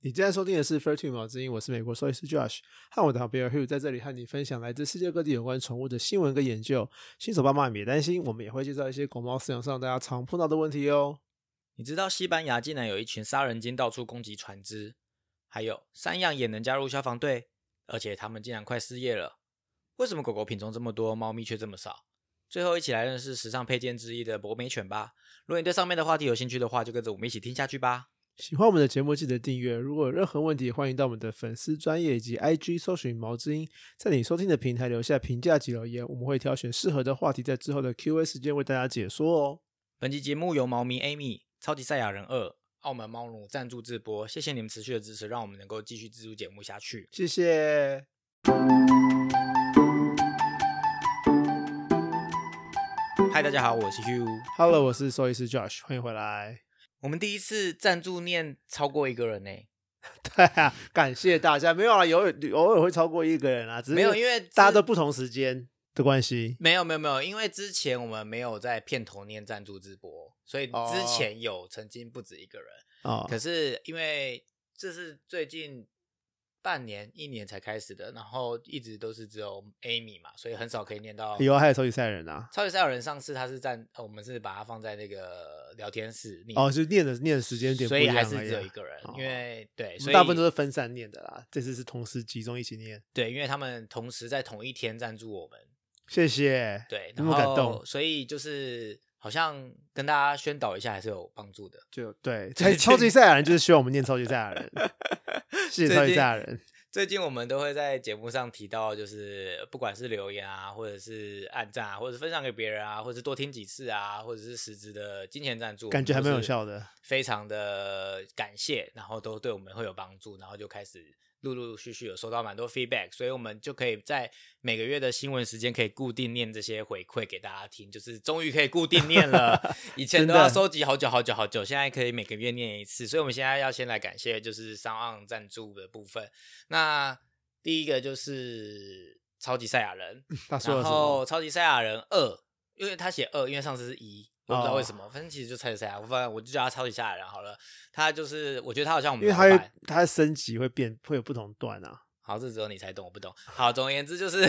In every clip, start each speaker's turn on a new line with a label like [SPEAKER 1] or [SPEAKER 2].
[SPEAKER 1] 你正在收听的是《Fair Two 毛之音》，我是美国兽医师 Josh，和我的好朋友 Hugh 在这里和你分享来自世界各地有关宠物的新闻跟研究。新手爸妈也别担心，我们也会介绍一些狗猫饲养上大家常碰到的问题哦。
[SPEAKER 2] 你知道西班牙竟然有一群杀人鲸到处攻击船只，还有山羊也能加入消防队，而且他们竟然快失业了。为什么狗狗品种这么多，猫咪却这么少？最后一起来认识时尚配件之一的博美犬吧。如果你对上面的话题有兴趣的话，就跟着我们一起听下去吧。
[SPEAKER 1] 喜欢我们的节目，记得订阅。如果有任何问题，欢迎到我们的粉丝专业以及 IG 搜寻毛之音，在你收听的平台留下评价及留言，我们会挑选适合的话题，在之后的 Q&A 时间为大家解说哦。
[SPEAKER 2] 本期节目由猫咪 Amy、超级赛亚人二、澳门猫奴赞助直播，谢谢你们持续的支持，让我们能够继续制作节目下去。
[SPEAKER 1] 谢谢。
[SPEAKER 2] 嗨，大家好，我是 Hugh。
[SPEAKER 1] Hello，我是兽医师 Josh，欢迎回来。
[SPEAKER 2] 我们第一次赞助念超过一个人呢、
[SPEAKER 1] 对啊，感谢大家。没有啊，有 偶尔会超过一个人啊，只是
[SPEAKER 2] 没有，因为
[SPEAKER 1] 大家
[SPEAKER 2] 之
[SPEAKER 1] 都不同时间的关系。
[SPEAKER 2] 没有没有没有，因为之前我们没有在片头念赞助直播，所以
[SPEAKER 1] 哦
[SPEAKER 2] 之前有曾经不止一个人。
[SPEAKER 1] 哦，
[SPEAKER 2] 可是因为这是最近半年一年才开始的，然后一直都是只有 Amy 嘛，所以很少可以念到。
[SPEAKER 1] 有啊还有超级赛人啊。
[SPEAKER 2] 超级赛亚人上次他是在，呃我们是把它放在那个聊天室念
[SPEAKER 1] 哦，就念的念的时间点
[SPEAKER 2] 所以还是只有一个人，
[SPEAKER 1] 哦
[SPEAKER 2] 因为对，所以
[SPEAKER 1] 大部分都是分散念的啦。这次是同时集中一起念，
[SPEAKER 2] 对，因为他们同时在同一天赞助我们，
[SPEAKER 1] 谢谢。
[SPEAKER 2] 对，
[SPEAKER 1] 那
[SPEAKER 2] 然后
[SPEAKER 1] 么感动
[SPEAKER 2] 所以就是好像跟大家宣导一下还是有帮助的。
[SPEAKER 1] 就对，超超级赛亚人就是希望我们念超级赛亚人，谢谢超级赛亚人。
[SPEAKER 2] 最近我们都会在节目上提到，就是不管是留言啊，或者是按赞啊，或者是分享给别人啊，或者是多听几次啊，或者是实质的金钱赞助，
[SPEAKER 1] 感觉还蛮有效的。
[SPEAKER 2] 非常的感谢，然后都对我们会有帮助，然后就开始陆陆续续有收到蛮多 feedback，所以我们就可以在每个月的新闻时间可以固定念这些回馈给大家听，就是终于可以固定念了，以前都要收集好久好久好久，现在可以每个月念一次，所以我们现在要先来感谢就是商岸赞助的部分，那第一个就是超级赛亚人，然？后超级赛亚人二，因为他写二，因为上次是一，我不知道为什
[SPEAKER 1] 哦
[SPEAKER 2] 么，反正其实就猜猜啊，我反正我就叫他超级赛亚人好了。他就是，我觉得他好像我们
[SPEAKER 1] 因为他会
[SPEAKER 2] 老板
[SPEAKER 1] 他升级会变，会有不同段啊。
[SPEAKER 2] 好，这只有你才懂，我不懂。好，总而言之就是，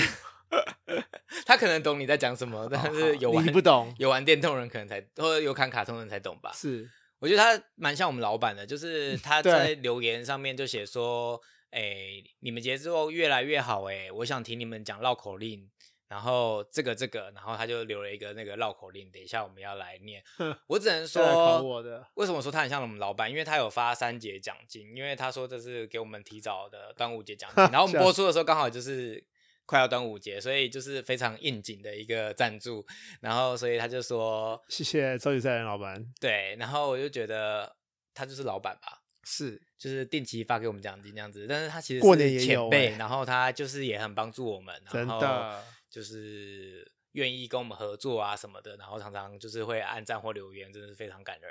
[SPEAKER 2] 他可能懂你在讲什么，但是有玩
[SPEAKER 1] 你不懂
[SPEAKER 2] 有玩电动人可能才，或者有看卡通人才懂吧。
[SPEAKER 1] 是
[SPEAKER 2] 我觉得他蛮像我们老板的，就是他
[SPEAKER 1] 对
[SPEAKER 2] 在留言上面就写说，哎、你们节奏越来越好、哎，我想听你们讲绕口令，然后这个这个，然后他就留了一个那个绕口令，等一下我们要来念。我只能说，
[SPEAKER 1] 我的。
[SPEAKER 2] 为什么说他很像我们老板？因为他有发三节奖金，因为他说这是给我们提早的端午节奖金，然后我们播出的时候刚好就是快要端午节，所以就是非常应景的一个赞助，然后所以他就说。
[SPEAKER 1] 谢谢超级赛人老板。
[SPEAKER 2] 对，然后我就觉得他就是老板吧，
[SPEAKER 1] 是
[SPEAKER 2] 就是定期发给我们奖金这样子。但是他其实
[SPEAKER 1] 过
[SPEAKER 2] 是
[SPEAKER 1] 年也有
[SPEAKER 2] 前辈，
[SPEAKER 1] 欸
[SPEAKER 2] 然后他就是也很帮助我们，
[SPEAKER 1] 真
[SPEAKER 2] 然后
[SPEAKER 1] 的
[SPEAKER 2] 就是愿意跟我们合作啊什么的，然后常常就是会按赞或留言，真的是非常感人。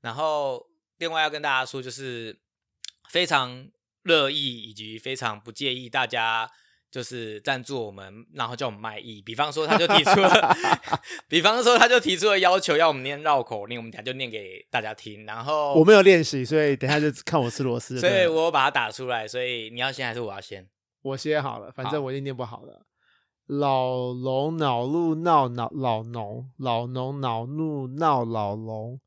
[SPEAKER 2] 然后另外要跟大家说，就是非常乐意以及非常不介意大家。就是赞助我们，然后叫我们卖艺。比方说，他就提出了，比方说他就提出了要求，要我们念绕口令，我们等下就念给大家听。然后
[SPEAKER 1] 我没有练习，所以等一下就看我吃螺丝就
[SPEAKER 2] 所。以我把它打出来。所以你要先还是我要先？
[SPEAKER 1] 我先好了，反正我已经念不好的。老龙恼怒闹恼老农，老农恼怒闹老龙，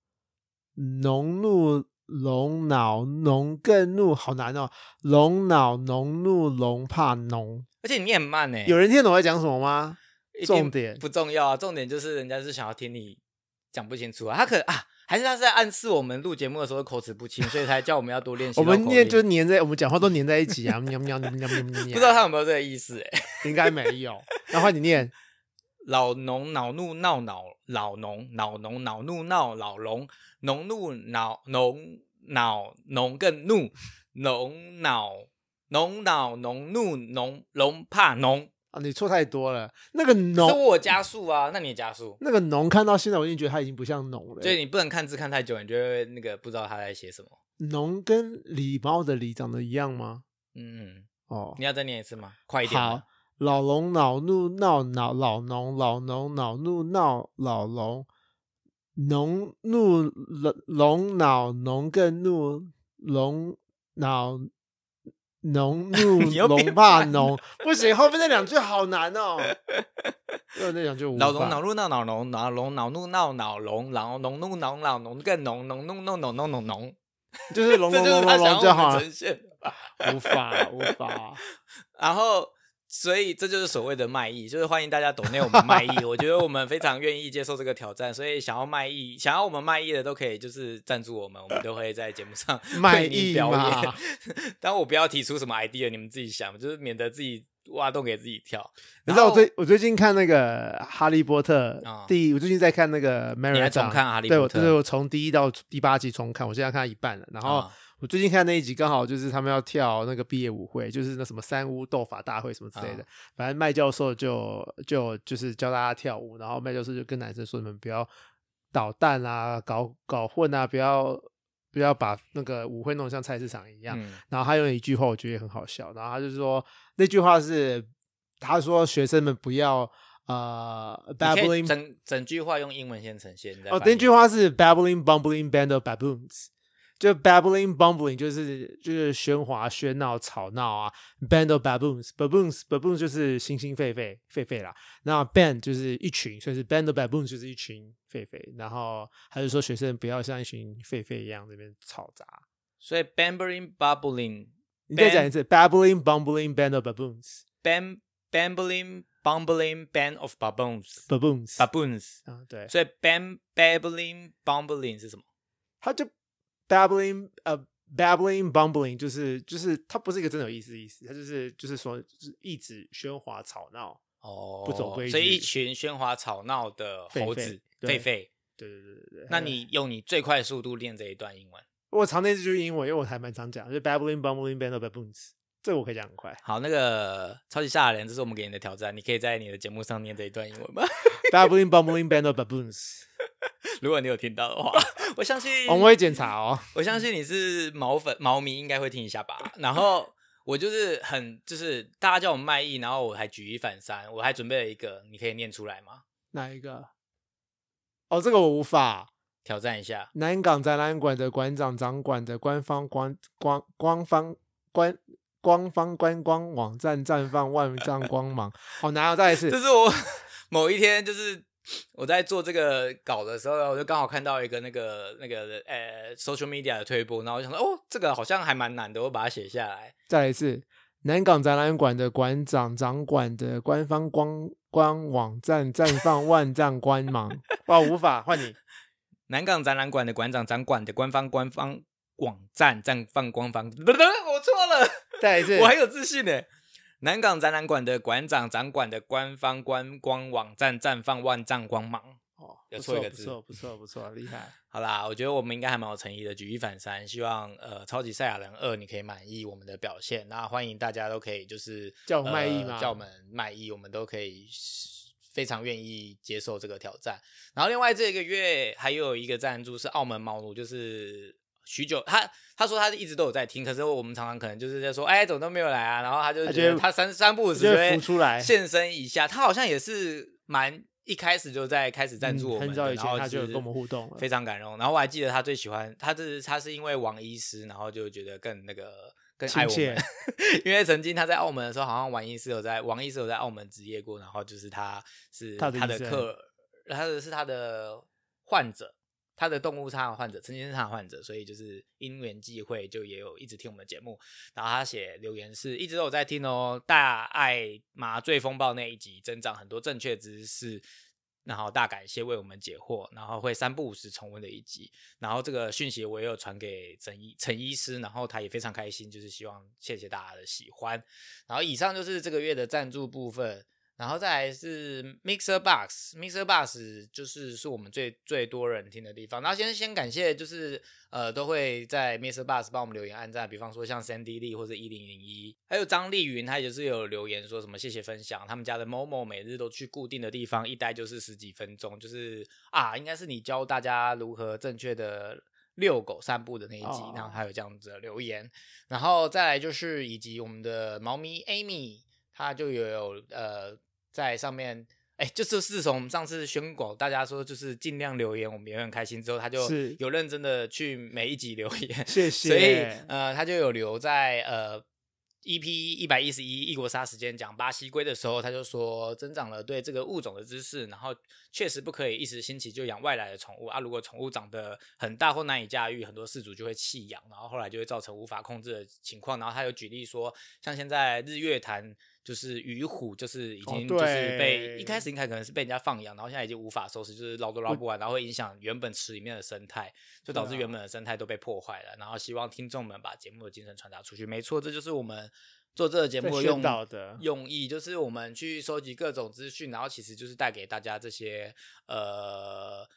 [SPEAKER 1] 农怒龙恼农更怒，好难哦。龙恼农怒龙怕农，
[SPEAKER 2] 而且你念很慢呢、
[SPEAKER 1] 有人听懂我在讲什么吗？重点
[SPEAKER 2] 不重要啊，重点就是人家是想要听你讲不清楚啊。他可啊，还是他是在暗示我们录节目的时候口齿不清，所以才叫我们要多练习
[SPEAKER 1] 我。们念就粘在，我们讲话都粘在一起啊，喵喵喵喵喵喵。
[SPEAKER 2] 不知道他有没有这个意思哎、
[SPEAKER 1] 应该没有。那换你念，
[SPEAKER 2] 老农恼怒闹恼老农，恼农恼怒闹老龙，农怒恼农恼农更怒，农恼农恼农怒农农怕农。
[SPEAKER 1] 啊，你错太多了。那个
[SPEAKER 2] 是
[SPEAKER 1] 农，
[SPEAKER 2] 我加速啊，那你也加速。
[SPEAKER 1] 那个农，看到现在我已经觉得它已经不像农了。
[SPEAKER 2] 所以你不能看字看太久，你就会那个不知道他在写什么。
[SPEAKER 1] 农跟礼貌的礼长得一样吗？
[SPEAKER 2] 嗯，
[SPEAKER 1] 哦
[SPEAKER 2] 你，要再念一次吗？快一点
[SPEAKER 1] 好
[SPEAKER 2] 吗。，
[SPEAKER 1] 老龙恼怒闹恼老农，老农恼怒闹老龙，农怒龙龙恼农更怒，龙恼农怒
[SPEAKER 2] 你又变
[SPEAKER 1] 龙怕
[SPEAKER 2] 慢
[SPEAKER 1] 农，不行，后面那两句好难哦。因为那两句无法
[SPEAKER 2] 恼龙恼怒闹恼龙恼龙恼怒闹恼龙，然后农怒恼恼农更浓浓怒浓浓浓浓浓，
[SPEAKER 1] 就是龙
[SPEAKER 2] 这
[SPEAKER 1] 龙龙龙龙就好。无法无法。
[SPEAKER 2] 然后，所以这就是所谓的卖艺，就是欢迎大家懂内我们卖艺。我觉得我们非常愿意接受这个挑战，所以想要卖艺、想要我们卖艺的都可以，就是赞助我们，我们都会在节目上
[SPEAKER 1] 卖艺
[SPEAKER 2] 表演。但我不要提出什么 idea，你们自己想，就是免得自己挖洞给自己跳。
[SPEAKER 1] 你知道我最我最近看那个《哈利波特
[SPEAKER 2] 啊》
[SPEAKER 1] 第，我最近在看那个《
[SPEAKER 2] 你还
[SPEAKER 1] Marathon
[SPEAKER 2] 重》，看《哈利波特
[SPEAKER 1] 对我从第一到第八集重看，我现在看到一半了。然后
[SPEAKER 2] 啊
[SPEAKER 1] 我最近看那一集，刚好就是他们要跳那个毕业舞会，就是那什么三巫斗法大会什么之类的。
[SPEAKER 2] 啊
[SPEAKER 1] 反正麦教授就就就是教大家跳舞，然后麦教授就跟男生说：“你们不要捣蛋啊，搞搞混啊，不要不要把那个舞会弄得像菜市场一样。
[SPEAKER 2] 嗯
[SPEAKER 1] 然后他用一句话，我觉得也很好笑。然后他就说那句话是他说学生们不要呃 babbling
[SPEAKER 2] 整整句话用英文先呈现。再
[SPEAKER 1] 哦，那句话是 babbling bumbling band of baboons。就 babbling bumbling 就是就是喧哗喧闹吵闹啊，band of baboons baboons baboons 就是猩猩狒狒狒狒啦，那 band 就是一群，所以是 band of baboons 就是一群狒狒，然后他就说学生不要像一群狒狒一样这边吵杂。
[SPEAKER 2] 所以 babbling bubbling
[SPEAKER 1] 你再讲一次 babbling bumbling band of baboons
[SPEAKER 2] bam bambling bumbling band of baboons
[SPEAKER 1] baboons
[SPEAKER 2] baboons。
[SPEAKER 1] 啊，对，
[SPEAKER 2] 所以 bam babbling bumbling 是什么？
[SPEAKER 1] 他就 babbling 呃 babbling bumbling 就是就是它不是一个真的有意思的意思，它就是就是说就是一直喧哗吵闹。
[SPEAKER 2] 哦，
[SPEAKER 1] 不走规
[SPEAKER 2] 所以一群喧哗吵闹的猴子狒狒。
[SPEAKER 1] 对对对对对。
[SPEAKER 2] 那你用你最快速度练这一段英文。
[SPEAKER 1] 我常那句英文，因为我还蛮常讲，就是 babbling bumbling band of baboons，这个我可以讲很快。
[SPEAKER 2] 好，那个超级吓人，这是我们给你的挑战，你可以在你的节目上念这一段英文吗？
[SPEAKER 1] babbling bumbling band of baboons，
[SPEAKER 2] 如果你有听到的话，我相信
[SPEAKER 1] 我们会检查哦。
[SPEAKER 2] 我相信你是毛粉毛迷，应该会听一下吧。然后我就是很就是大家叫我卖艺，然后我还举一反三，我还准备了一个，你可以念出来吗？
[SPEAKER 1] 哪一个？哦，这个我无法。
[SPEAKER 2] 挑战一下。
[SPEAKER 1] 南港展览馆的馆长掌管的官方官官官方官官方观光网站绽放万丈光芒，好难啊！再一次
[SPEAKER 2] 这，是我某一天就是我在做这个稿的时候，我就刚好看到一个那个那个呃 social media 的推播，然后我想说哦，这个好像还蛮难的，我把它写下来。
[SPEAKER 1] 再来一次。南港展览馆的馆长掌管的官方官官网站绽放万丈光芒，哇，无法换你。
[SPEAKER 2] 南港展览馆的馆长掌管的官方官方网站绽放光芒，我错了。
[SPEAKER 1] 再来一次，
[SPEAKER 2] 我还有自信呢。南港展览馆的馆长掌管的官方观光网站绽放万丈光芒。
[SPEAKER 1] 哦，
[SPEAKER 2] 有
[SPEAKER 1] 不
[SPEAKER 2] 错一个字
[SPEAKER 1] 不错，不错，不错，厉害。
[SPEAKER 2] 好啦，我觉得我们应该还蛮有诚意的，举一反三，希望呃超级赛亚人二你可以满意我们的表现。那欢迎大家都可以就是
[SPEAKER 1] 叫我们卖艺吗
[SPEAKER 2] 呃叫我们卖艺，我们都可以非常愿意接受这个挑战。然后另外这个月还有一个赞助是澳门毛奴，就是许久他他说他一直都有在听，可是我们常常可能就是在说，哎，怎么都没有来啊？然后他就
[SPEAKER 1] 觉得
[SPEAKER 2] 他三三不五时
[SPEAKER 1] 就会
[SPEAKER 2] 会
[SPEAKER 1] 浮出来
[SPEAKER 2] 现身一下。他好像也是蛮一开始就在开始赞助
[SPEAKER 1] 嗯
[SPEAKER 2] 我们的，
[SPEAKER 1] 很早以
[SPEAKER 2] 然后
[SPEAKER 1] 前他就有跟我们互动了
[SPEAKER 2] 非常感动。然后我还记得他最喜欢他是他是因为王医师，然后就觉得更那个更爱我们，因为曾经他在澳门的时候，好像王医师有在王医师有在澳门执业过，然后就是他是
[SPEAKER 1] 他的
[SPEAKER 2] 客，他的是他的患者。他的动物差患者，曾经是他的患者，所以就是因缘际会，就也有一直听我们的节目。然后他写留言是一直都有在听哦，大爱麻醉风暴那一集增长很多正确知识，然后大感谢为我们解惑，然后会三不五时重温的一集。然后这个讯息我也有传给陈医陈医师，然后他也非常开心，就是希望谢谢大家的喜欢。然后以上就是这个月的赞助部分。然后再来是 Mixer Box，Mixer Box 就是是我们最最多人听的地方。然后先先感谢，就是呃都会在 Mixer Box 帮我们留言按赞，比方说像 Sandy Lee 或者一零零一，还有张丽云，她也是有留言说什么谢谢分享，他们家的某某每日都去固定的地方，一待就是十几分钟，就是啊，应该是你教大家如何正确的。遛狗散步的那一集，
[SPEAKER 1] 哦
[SPEAKER 2] 然后还有这样子的留言，然后再来就是以及我们的猫咪 Amy，她就有呃在上面哎，就是自从上次宣广，大家说就是尽量留言，我们也很开心。之后他就有认真的去每一集留言，
[SPEAKER 1] 谢谢。
[SPEAKER 2] 所以呃，他就有留在呃。E.P. 一百一十一异国杀时间讲巴西龟的时候，他就说增长了对这个物种的知识，然后确实不可以一时兴起就养外来的宠物啊。如果宠物长得很大或难以驾驭，很多饲主就会弃养，然后后来就会造成无法控制的情况。然后他有举例说，像现在日月潭。就是鱼虎，就是已经就是被一开始应该可能是被人家放养，然后现在已经无法收拾，就是捞都捞不完，然后会影响原本池里面的生态，就导致原本的生态都被破坏了。然后希望听众们把节目的精神传达出去。没错，这就是我们做这个节目用
[SPEAKER 1] 的
[SPEAKER 2] 用意，就是我们去收集各种资讯，然后其实就是带给大家这些呃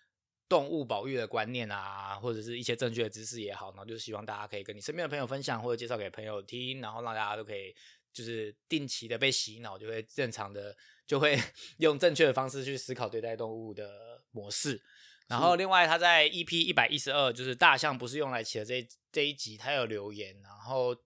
[SPEAKER 2] 动物保育的观念啊，或者是一些正确的知识也好，然后就是希望大家可以跟你身边的朋友分享，或者介绍给朋友听，然后让大家都可以。就是定期的被洗脑，就会正常的就会 用正确的方式去思考对待动物的模式。然后另外他在 EP 一百一十二，就是大象不是用来骑的这这一集，他有留言，然后。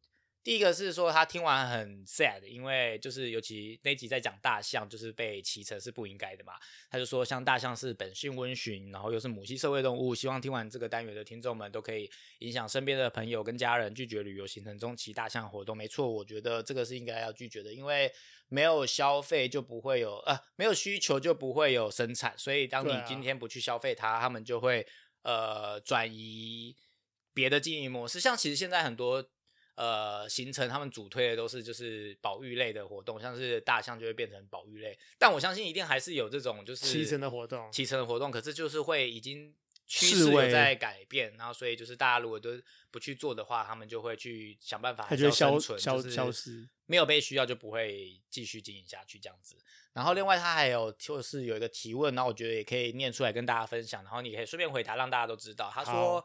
[SPEAKER 2] 第一个是说他听完很 sad，因为就是尤其那集在讲大象，就是被骑乘是不应该的嘛。他就说像大象是本性温驯，然后又是母系社会动物，希望听完这个单元的听众们都可以影响身边的朋友跟家人拒绝旅游行程中骑大象活动。没错，我觉得这个是应该要拒绝的，因为没有消费就不会有呃没有需求就不会有生产，所以当你今天不去消费它，他们就会呃转移别的经营模式。像其实现在很多。呃，行程他们主推的都是就是保育类的活动，像是大象就会变成保育类，但我相信一定还是有这种就是
[SPEAKER 1] 骑乘的活动，
[SPEAKER 2] 骑乘的活动，可是就是会已经趋势有在改变，然后所以就是大家如果都不去做的话，他们就会去想办法
[SPEAKER 1] 就
[SPEAKER 2] 生存，
[SPEAKER 1] 消消失，
[SPEAKER 2] 没有被需要就不会继续经营下去这样子。然后另外他还有就是有一个提问，然后我觉得也可以念出来跟大家分享，然后你可以顺便回答，让大家都知道。他说。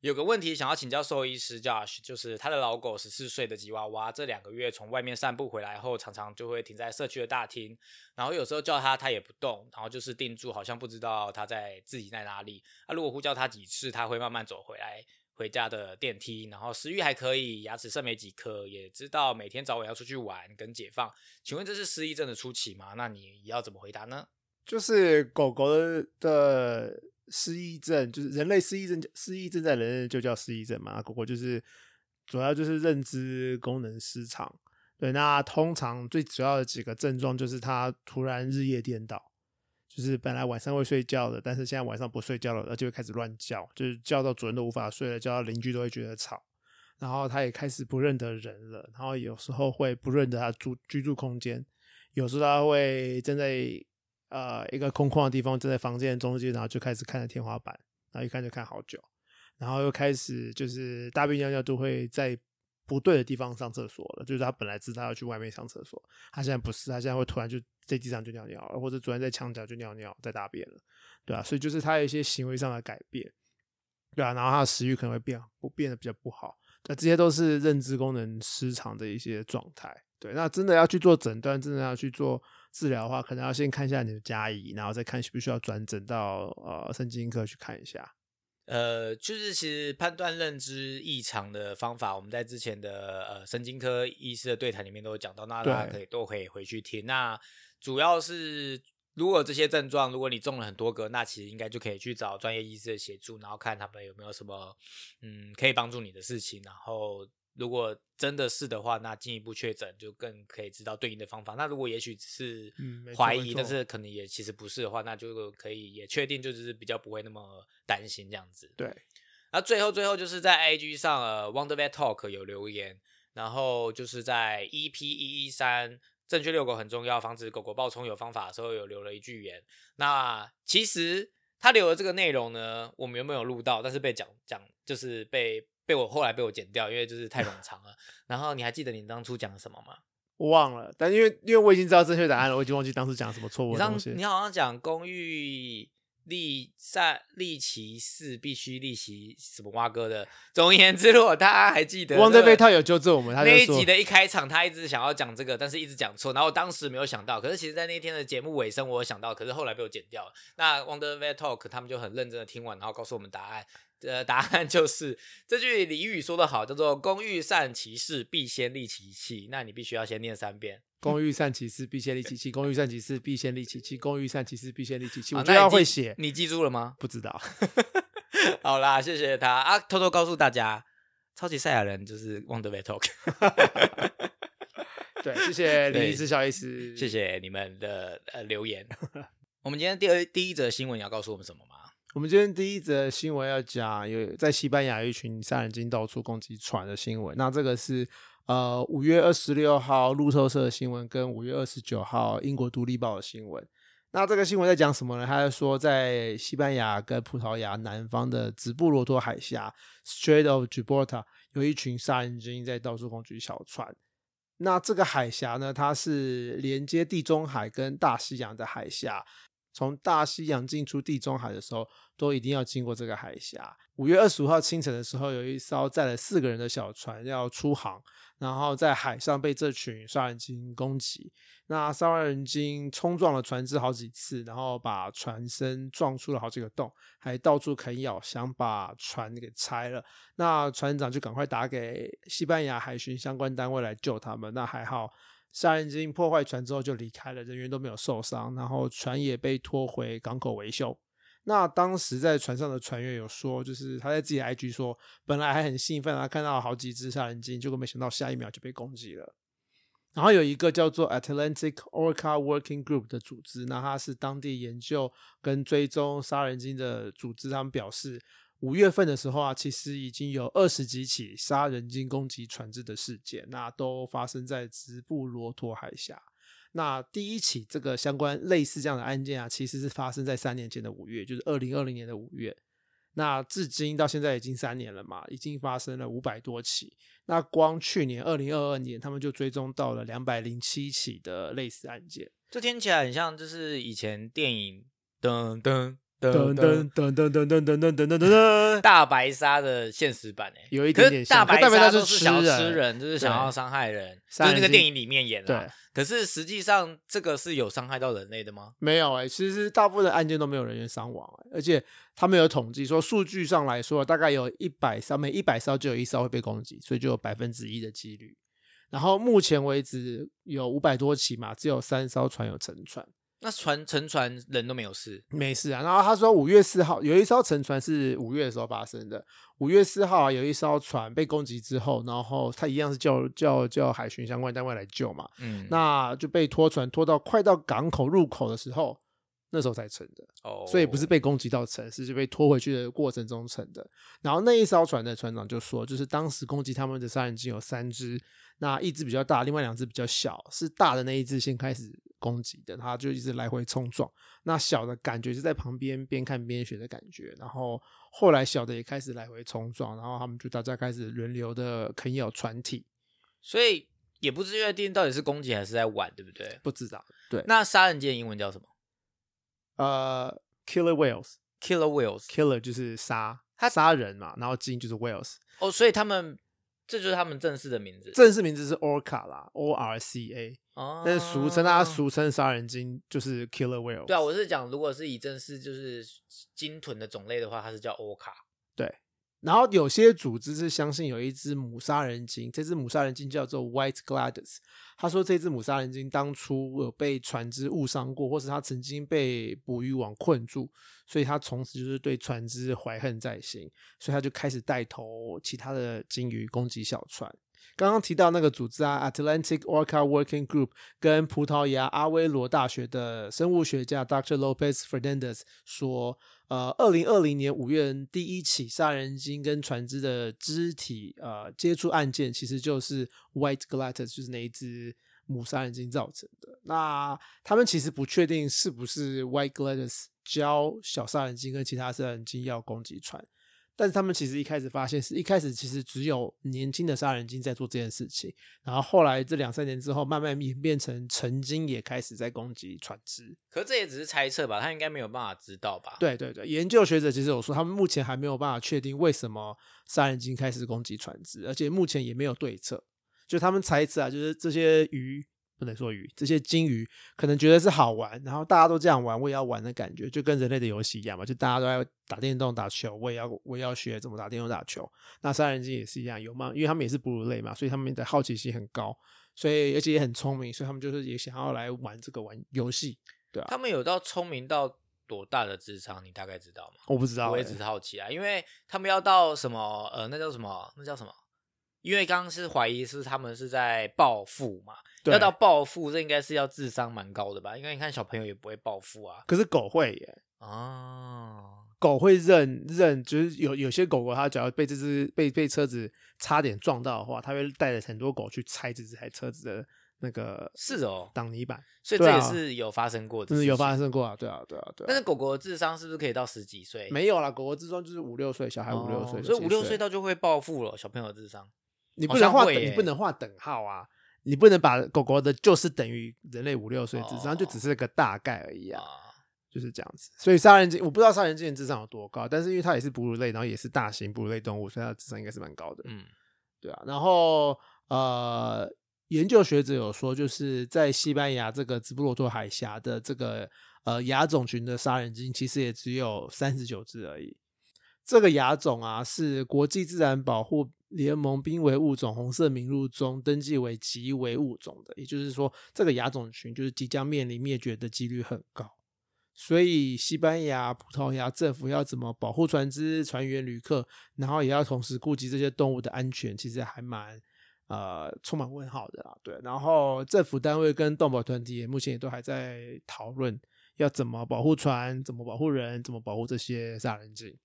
[SPEAKER 2] 有个问题想要请教兽医师 Josh，就是他的老狗十四岁的吉娃娃，这两个月从外面散步回来后，常常就会停在社区的大厅，然后有时候叫它它也不动，然后就是定住，好像不知道它在自己在哪里。那如果呼叫它几次，它会慢慢走回来回家的电梯，然后食欲还可以，牙齿剩没几颗，也知道每天早晚要出去玩跟解放。请问这是失忆症的初期吗？那你要怎么回答呢？
[SPEAKER 1] 就是狗狗的。失忆症就是人类失忆症，失忆症在人类就叫失忆症嘛。狗狗就是主要就是认知功能失常。对，那通常最主要的几个症状就是它突然日夜颠倒，就是本来晚上会睡觉的，但是现在晚上不睡觉了，而且会开始乱叫，就是叫到主人都无法睡了，叫到邻居都会觉得吵。然后它也开始不认得人了，然后有时候会不认得它住居住空间，有时候它会正在。呃，一个空旷的地方，站在房间的中间，然后就开始看着天花板，然后一看就看好久，然后又开始就是大便尿尿都会在不对的地方上厕所了，就是他本来知道要去外面上厕所，他现在不是，他现在会突然就在地上就尿尿了，或者突然在墙角就尿尿在大便了，对啊，所以就是他有一些行为上的改变，对啊，然后他的食欲可能会变不变得比较不好，那这些都是认知功能失常的一些状态，对，那真的要去做诊断，真的要去做。治疗的话，可能要先看一下你的家医，然后再看需不需要转诊到呃神经科去看一下。
[SPEAKER 2] 呃，就是其实判断认知异常的方法，我们在之前的呃神经科医师的对谈里面都有讲到，那大家可以都可以回去听。那主要是如果这些症状，如果你中了很多个，那其实应该就可以去找专业医师的协助，然后看他们有没有什么嗯可以帮助你的事情，然后。如果真的是的话，那进一步确诊就更可以知道对应的方法。那如果也许只是怀疑，但是可能也其实不是的话，那就可以也确定，就是比较不会那么担心这样子。
[SPEAKER 1] 对。
[SPEAKER 2] 那最后最后就是在 IG 上呃，Wonder Vet Talk 有留言，然后就是在 EP 一一三正确遛狗很重要，防止狗狗暴冲有方法的时候有留了一句言。那其实他留的这个内容呢，我们有没有录到？但是被讲讲就是被。被我后来被我剪掉，因为就是太冗 长了。然后你还记得你当初讲了什么吗？
[SPEAKER 1] 我忘了，但因为因为我已经知道正确答案了，我已经忘记当时讲什么错误的东西。
[SPEAKER 2] 你好像讲公寓利善利其事必须利其什么蛙哥的。总而言之，如果大家还记得，
[SPEAKER 1] 汪德贝他有纠正我们，他
[SPEAKER 2] 那一集的一开场，他一直想要讲这个，但是一直讲错。然后当时没有想到，可是其实在那天的节目尾声，我有想到，可是后来被我剪掉了。那 Wonder Vet Talk 他们就很认真的听完，然后告诉我们答案。呃，答案就是这句俚语说的好，叫做“工欲善其事，必先利其器”。那你必须要先念三遍。
[SPEAKER 1] 工欲善其事，必先利其器；工欲善其事，必先利其器；工欲善其事，必先利其器。我就
[SPEAKER 2] 好那你记
[SPEAKER 1] 要会写，
[SPEAKER 2] 你记住了吗？
[SPEAKER 1] 不知道。
[SPEAKER 2] 好啦，谢谢他啊！偷偷告诉大家，超级赛亚人就是 Wonder Vet Talk，
[SPEAKER 1] 对，谢谢 李医师、小医师，
[SPEAKER 2] 谢。谢你们的呃留言。我们今天第二第一则新闻，你要告诉我们什么吗？
[SPEAKER 1] 我们今天第一则新闻要讲，有在西班牙一群杀人鲸到处攻击船的新闻。那这个是呃五月二十六号路透社的新闻，跟五月二十九号英国独立报的新闻。那这个新闻在讲什么呢？他在说，在西班牙跟葡萄牙南方的直布罗陀海峡 （Strait of Gibraltar） 有一群杀人鲸在到处攻击小船。那这个海峡呢，它是连接地中海跟大西洋的海峡。从大西洋进出地中海的时候，都一定要经过这个海峡。五月二十五号清晨的时候，有一艘载了四个人的小船要出航，然后在海上被这群杀人鲸攻击。那杀人鲸冲撞了船只好几次，然后把船身撞出了好几个洞，还到处啃咬，想把船给拆了。那船长就赶快打给西班牙海巡相关单位来救他们。那还好，杀人鲸破坏船之后就离开了，人员都没有受伤，然后船也被拖回港口维修。那当时在船上的船员有说，就是他在自己的 IG 说，本来还很兴奋啊，看到好几只杀人鲸，结果没想到下一秒就被攻击了。然后有一个叫做 Atlantic Orca Working Group 的组织，那它是当地研究跟追踪杀人鲸的组织。他们表示，五月份的时候啊，其实已经有二十几起杀人鲸攻击船只的事件，那都发生在直布罗陀海峡。那第一起这个相关类似这样的案件啊，其实是发生在三年前的五月，就是二零二零年的五月。那至今到现在已经三年了嘛，已经发生了五百多起。那光去年二零二二年，他们就追踪到了两百零七起的类似案件。
[SPEAKER 2] 这听起来很像，就是以前电影噔噔噔
[SPEAKER 1] 噔
[SPEAKER 2] 噔
[SPEAKER 1] 噔噔噔噔噔噔噔噔噔噔，
[SPEAKER 2] 大白鲨的现实版哎、
[SPEAKER 1] 有一点点像
[SPEAKER 2] 大白鲨
[SPEAKER 1] 是
[SPEAKER 2] 都是想要
[SPEAKER 1] 吃人，
[SPEAKER 2] 就是想要伤害人，就是那个电影里面演的。
[SPEAKER 1] 对，
[SPEAKER 2] 可是实际上这个是有伤害到人类的吗？
[SPEAKER 1] 没有哎、其实大部分的案件都没有人员伤亡、欸，而且他们有统计说，数据上来说，大概有一百艘，每一百艘就有一艘会被攻击，所以就有百分之一的几率。然后目前为止有五百多起嘛，只有三艘船有沉船，
[SPEAKER 2] 那船沉船人都没有事，
[SPEAKER 1] 没事啊。然后他说五月四号有一艘沉船是五月的时候发生的，五月四号、啊、有一艘船被攻击之后，然后他一样是叫叫叫海巡相关单位来救嘛，
[SPEAKER 2] 嗯，
[SPEAKER 1] 那就被拖船拖到快到港口入口的时候，那时候才沉的。
[SPEAKER 2] 哦，
[SPEAKER 1] 所以不是被攻击到沉，是就被拖回去的过程中沉的。然后那一艘船的船长就说，就是当时攻击他们的杀人鲸有三只，那一只比较大，另外两只比较小，是大的那一只先开始攻击的，他就一直来回冲撞。那小的感觉是在旁边边看边学的感觉，然后后来小的也开始来回冲撞，然后他们就大家开始轮流的啃咬船体，
[SPEAKER 2] 所以也不知确定到底是攻击还是在玩，对不对？
[SPEAKER 1] 不知道对，
[SPEAKER 2] 那杀人鲸的英文叫什么
[SPEAKER 1] 呃，killer whales。
[SPEAKER 2] ？Killer whales。
[SPEAKER 1] killer 就是杀，
[SPEAKER 2] 他
[SPEAKER 1] 杀人嘛，然后鲸就是 whales，
[SPEAKER 2] 哦，所以他们这就是他们正式的名字。
[SPEAKER 1] 正式名字是 orca 啦，O R C A，
[SPEAKER 2] 哦，
[SPEAKER 1] 但是俗称大家俗称杀人鲸就是 killer whale。
[SPEAKER 2] 对啊，我是讲，如果是以正式就是鲸豚的种类的话，它是叫欧卡。
[SPEAKER 1] 对，然后有些组织是相信有一只母杀人鲸，这只母杀人鲸叫做 White Gladys。他说这只母杀人鲸当初有被船只误伤过，或是它曾经被捕鱼网困住，所以他从此就是对船只怀恨在心，所以他就开始带头其他的鲸鱼攻击小船。刚刚提到那个组织啊，Atlantic Orca Working Group，跟葡萄牙阿威罗大学的生物学家 Dr. Lopez Fernandez 说，呃，二零二零年五月第一起杀人鲸跟船只的肢体呃接触案件，其实就是 White Gladys，就是那一只母杀人鲸造成的。那他们其实不确定是不是 White Gladys 教小杀人鲸跟其他杀人鲸要攻击船。但是他们其实一开始发现是一开始其实只有年轻的杀人鲸在做这件事情，然后后来这两三年之后，慢慢演变成成鲸也开始在攻击船只。
[SPEAKER 2] 可是这也只是猜测吧，他应该没有办法知道吧？，
[SPEAKER 1] 对对对，研究学者其实有说，他们目前还没有办法确定为什么杀人鲸开始攻击船只，而且目前也没有对策。就他们猜测啊，就是这些鱼不能说鱼，这些金鱼可能觉得是好玩，然后大家都这样玩，我也要玩的感觉，就跟人类的游戏一样嘛，就大家都在打电动、打球，我也要我也要学怎么打电动、打球。那杀人鲸也是一样，有吗？因为他们也是哺乳类嘛，所以他们的好奇心很高，所以而且也很聪明，所以他们就是也想要来玩这个玩游戏，对啊。
[SPEAKER 2] 他们有到聪明到多大的智商？你大概知道吗？
[SPEAKER 1] 我不知道、欸，
[SPEAKER 2] 我也只是好奇啊，因为他们要到什么呃，那叫什么？那叫什么？因为刚刚是怀疑是他们是在报复嘛，
[SPEAKER 1] 对
[SPEAKER 2] 要到暴富，这应该是要智商蛮高的吧？因为你看小朋友也不会暴富啊。
[SPEAKER 1] 可是狗会耶，
[SPEAKER 2] 哦，
[SPEAKER 1] 狗会认认，就是有有些狗狗它只要被这只被被车子差点撞到的话，它会带着很多狗去拆这台车子的那个
[SPEAKER 2] 是哦，
[SPEAKER 1] 挡泥板，
[SPEAKER 2] 所以这也是有发生过的，
[SPEAKER 1] 有发。生过啊，对啊，对啊，对啊。
[SPEAKER 2] 但是狗狗的智商是不是可以到十几岁？
[SPEAKER 1] 没有啦，狗狗智商就是五六岁，小孩五六岁、
[SPEAKER 2] 哦所以五六
[SPEAKER 1] 七
[SPEAKER 2] 岁到就会暴富了。小朋友的智商
[SPEAKER 1] 你不能画你不能画等号啊，你不能把狗狗的就是等于人类五六岁智商，
[SPEAKER 2] 哦
[SPEAKER 1] 就只是个大概而已啊。
[SPEAKER 2] 啊，
[SPEAKER 1] 就是这样子。所以杀人鲸，我不知道杀人鲸的智商有多高，但是因为它也是哺乳类，然后也是大型哺乳类动物，所以它的智商应该是蛮高的。
[SPEAKER 2] 嗯，
[SPEAKER 1] 对啊。然后呃，研究学者有说，就是在西班牙这个直布罗陀海峡的这个呃亚种群的杀人鲸，其实也只有三十九只而已。这个亚种啊，是国际自然保护联盟濒危物种红色名录中登记为极危物种的，也就是说，这个亚种群就是即将面临灭绝的几率很高。所以，西班牙、葡萄牙政府要怎么保护船只、船员、旅客，然后也要同时顾及这些动物的安全，其实还蛮呃充满问号的啦。对，然后政府单位跟动保团体也目前也都还在讨论要怎么保护船、怎么保护人、怎么保护这些杀人鲸。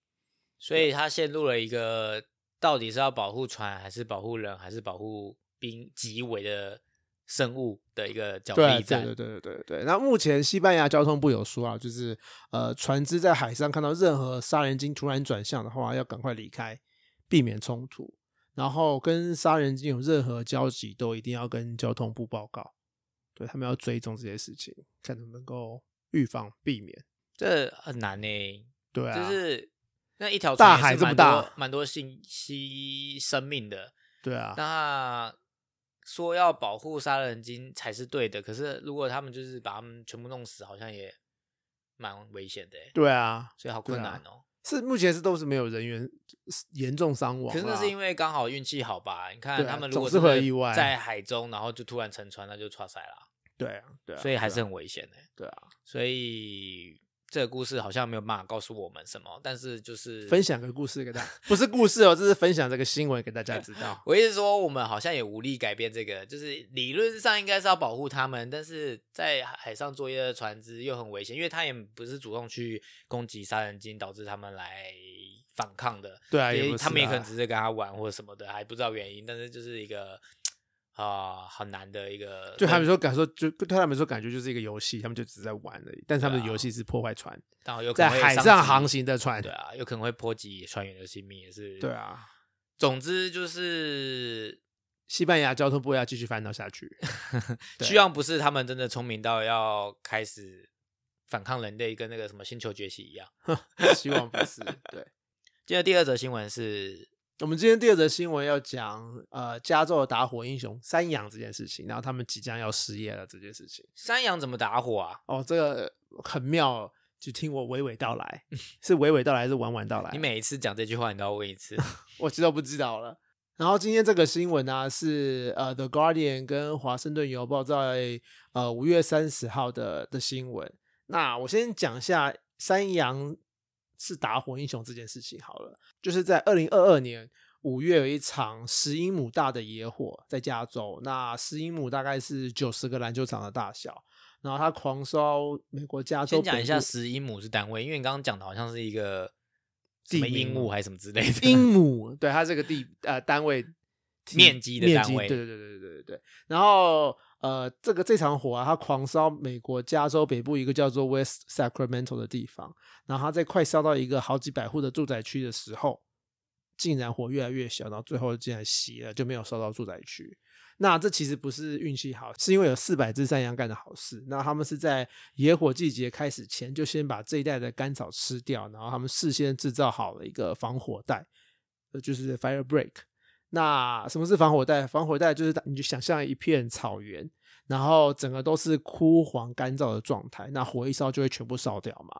[SPEAKER 2] 所以他陷入了一个到底是要保护船，还是保护人，还是保护濒极危的生物的一个角
[SPEAKER 1] 对对
[SPEAKER 2] 力战。
[SPEAKER 1] 对对对对对。那目前西班牙交通部有说啊，就是呃，船只在海上看到任何杀人鲸突然转向的话，要赶快离开，避免冲突。然后跟杀人鲸有任何交集，都一定要跟交通部报告。对他们要追踪这些事情，看能不能够预防避免。
[SPEAKER 2] 这很难呢、
[SPEAKER 1] 对啊，
[SPEAKER 2] 就是那一条
[SPEAKER 1] 大海这么大
[SPEAKER 2] 多蛮多信息生命的。
[SPEAKER 1] 对啊，
[SPEAKER 2] 那说要保护杀人鲸才是对的，可是如果他们就是把他们全部弄死，好像也蛮危险的欸，
[SPEAKER 1] 对啊，
[SPEAKER 2] 所以好困难哦。
[SPEAKER 1] 是目前是都是没有人员严重伤亡。
[SPEAKER 2] 可是那是因为刚好运气好吧？你看他们如果
[SPEAKER 1] 总是会意外
[SPEAKER 2] 在海中，然后就突然沉船，那就错赛啦，
[SPEAKER 1] 对啊，对啊，
[SPEAKER 2] 所以还是很危险的。
[SPEAKER 1] 对啊。
[SPEAKER 2] 所以这个故事好像没有办法告诉我们什么，但是就是
[SPEAKER 1] 分。享个故事给大家，不是故事哦，这是分享这个新闻给大家知道。
[SPEAKER 2] 我意思说，我们好像也无力改变这个，就是理论上应该是要保护他们，但是在海上作业的船只又很危险，因为他也不是主动去攻击杀人鲸，导致他们来反抗的。
[SPEAKER 1] 对啊，也
[SPEAKER 2] 他们也可能只是跟他玩或者什么的，还不知道原因，但是就是一个啊、很难的一个。
[SPEAKER 1] 就他们说感受，就对他们说感觉就是一个游戏，他们就只是在玩而已。但是他们的游戏是破坏船，
[SPEAKER 2] 然后有可
[SPEAKER 1] 在
[SPEAKER 2] 能会伤及
[SPEAKER 1] 海上航，行的船。
[SPEAKER 2] 对啊，有可能会波及船员的性命，也是
[SPEAKER 1] 对。啊，
[SPEAKER 2] 总之就是
[SPEAKER 1] 西班牙交通部要继续烦恼下去。对
[SPEAKER 2] 希望不是他们真的聪明到要开始反抗人类，跟那个什么星球崛起一样。
[SPEAKER 1] 希望不是。对，
[SPEAKER 2] 接着第二则新闻是，
[SPEAKER 1] 我们今天第二则新闻要讲呃，加州的打火英雄山羊这件事情，然后他们即将要失业了这件事情。
[SPEAKER 2] 山羊怎么打火啊？
[SPEAKER 1] 哦，这个很妙哦，就听我娓娓道来，是娓娓道来还是婉婉道 来？
[SPEAKER 2] 你每一次讲这句话，你都要问一次。
[SPEAKER 1] 我知道不知道了。然后今天这个新闻呢、是呃《The Guardian》跟《华盛顿邮报》在呃五月三十号的的新闻。那我先讲一下山羊是打火英雄这件事情好了，就是在二零二二年五月有一场十英亩大的野火在加州，那十英亩大概是九十个篮球场的大小，然后它狂烧美国加州
[SPEAKER 2] 先讲一下十英亩是单位，因为你刚刚讲的好像是一个什
[SPEAKER 1] 地
[SPEAKER 2] 么
[SPEAKER 1] 英
[SPEAKER 2] 亩还是什么之类的。
[SPEAKER 1] 英亩，对，它这个地呃单位
[SPEAKER 2] 面积的单位
[SPEAKER 1] 对对对对对对对。然后呃，这个这场火啊，它狂烧美国加州北部一个叫做 West Sacramento 的地方，然后它在快烧到一个好几百户的住宅区的时候，竟然火越来越小，然后最后竟然熄了，就没有烧到住宅区。那这其实不是运气好，是因为有四百只山羊干的好事。那他们是在野火季节开始前，就先把这一带的干草吃掉，然后他们事先制造好了一个防火带，呃，就是 fire break。那什么是防火带？防火带就是你就想象一片草原，然后整个都是枯黄干燥的状态，那火一烧就会全部烧掉嘛。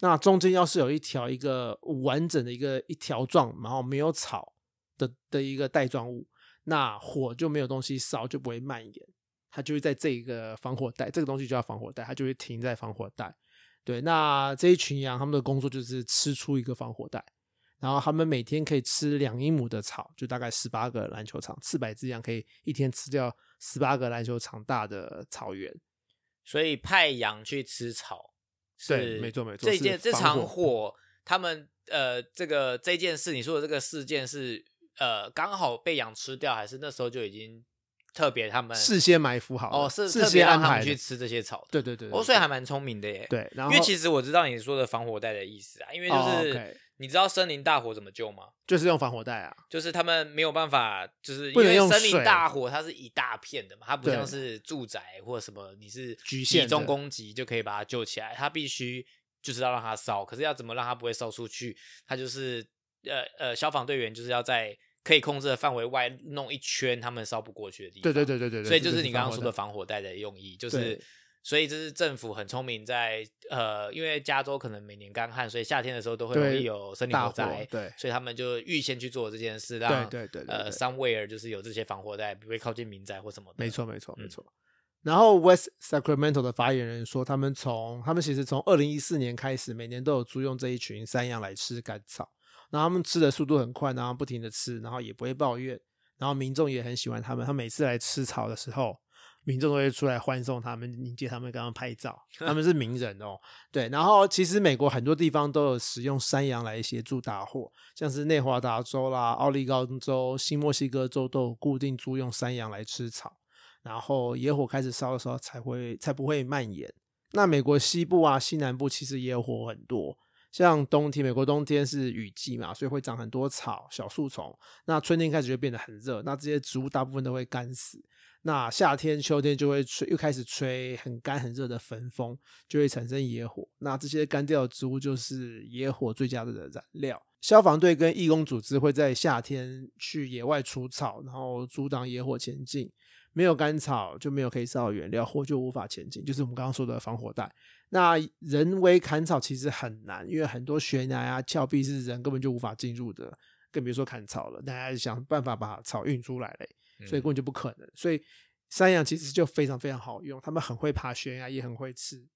[SPEAKER 1] 那中间要是有一条一个完整的一个一条状，然后没有草的的一个带状物，那火就没有东西烧，就不会蔓延，它就会在这一个防火带，这个东西就叫防火带，它就会停在防火带。对，那这一群羊，他们的工作就是吃出一个防火带，然后他们每天可以吃两英亩的草，就大概十八个篮球场，四百只羊可以一天吃掉十八个篮球场大的草原。
[SPEAKER 2] 所以派羊去吃草，
[SPEAKER 1] 对
[SPEAKER 2] 是
[SPEAKER 1] 没错没错是
[SPEAKER 2] 这件这
[SPEAKER 1] 防
[SPEAKER 2] 场
[SPEAKER 1] 火
[SPEAKER 2] 火，他们呃，这个这件事，你说的这个事件是呃刚好被羊吃掉，还是那时候就已经特别他们
[SPEAKER 1] 事先埋伏好
[SPEAKER 2] 哦，是
[SPEAKER 1] 事先安排
[SPEAKER 2] 去吃这些草的。
[SPEAKER 1] 对对对，
[SPEAKER 2] 哦，
[SPEAKER 1] 对
[SPEAKER 2] 所以还蛮聪明的耶。
[SPEAKER 1] 对，然后
[SPEAKER 2] 因为其实我知道你说的防火带的意思啊，因为就
[SPEAKER 1] 哦
[SPEAKER 2] 是、你知道森林大火怎么救吗？
[SPEAKER 1] 就是用防火带啊，
[SPEAKER 2] 就是他们没有办法，就是
[SPEAKER 1] 不能用
[SPEAKER 2] 因为森林
[SPEAKER 1] 水
[SPEAKER 2] 大火它是一大片的嘛，它不
[SPEAKER 1] 对
[SPEAKER 2] 像是住宅或者什么，你是
[SPEAKER 1] 局限
[SPEAKER 2] 集中攻击就可以把它救起来，它必须就是要让它烧，可是要怎么让它不会烧出去？它就是呃呃，消防队员就是要在可以控制的范围外弄一圈他们烧不过去的地方。
[SPEAKER 1] 对对对对对对，
[SPEAKER 2] 所以就是你刚刚说的
[SPEAKER 1] 防
[SPEAKER 2] 防火带的用意，就是
[SPEAKER 1] 对
[SPEAKER 2] 所以这是政府很聪明在，呃，因为加州可能每年干旱，所以夏天的时候都会
[SPEAKER 1] 对
[SPEAKER 2] 容易有森林
[SPEAKER 1] 火
[SPEAKER 2] 火灾，
[SPEAKER 1] 对
[SPEAKER 2] 所以他们就预先去做这件事，
[SPEAKER 1] 对
[SPEAKER 2] 让
[SPEAKER 1] 对对对
[SPEAKER 2] 呃
[SPEAKER 1] 对
[SPEAKER 2] somewhere 就是有这些防火带，不会靠近民宅或什么的。
[SPEAKER 1] 没错，没错，没
[SPEAKER 2] 嗯
[SPEAKER 1] 错。然后 West Sacramento 的发言人说，他们从他们其实从二零一四年开始，每年都有租用这一群山羊来吃干草，然后他们吃的速度很快，然后不停的吃，然后也不会抱怨，然后民众也很喜欢他们。他每次来吃草的时候，民众都会出来欢送他们，迎接他们，跟他们拍照。他们是名人哦，对。然后其实美国很多地方都有使用山羊来协助打火，像是内华达州啦、奥利冈州、新墨西哥州都有固定租用山羊来吃草。然后野火开始烧的时候才会才不会蔓延。那美国西部啊、西南部其实也有火很多，像冬天，美国冬天是雨季嘛，所以会长很多草、小树丛。那春天开始就变得很热，那这些植物大部分都会干死。那夏天、秋天就会吹，又开始吹很干很热的焚风，就会产生野火。那这些干掉的植物就是野火最佳的燃料。消防队跟义工组织会在夏天去野外除草，然后阻挡野火前进。没有干草就没有可以烧的原料，火就无法前进，就是我们刚刚说的防火带。那人为砍草其实很难，因为很多悬崖啊、峭壁是人根本就无法进入的，更别说砍草了。大家想办法把草运出来嘞，所以根本就不可能。所以山羊其实就非常非常好用，他们很会爬悬崖，也很会吃。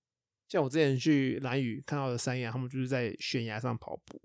[SPEAKER 1] 像我之前去蓝屿看到的山羊，他们就是在悬崖上跑步。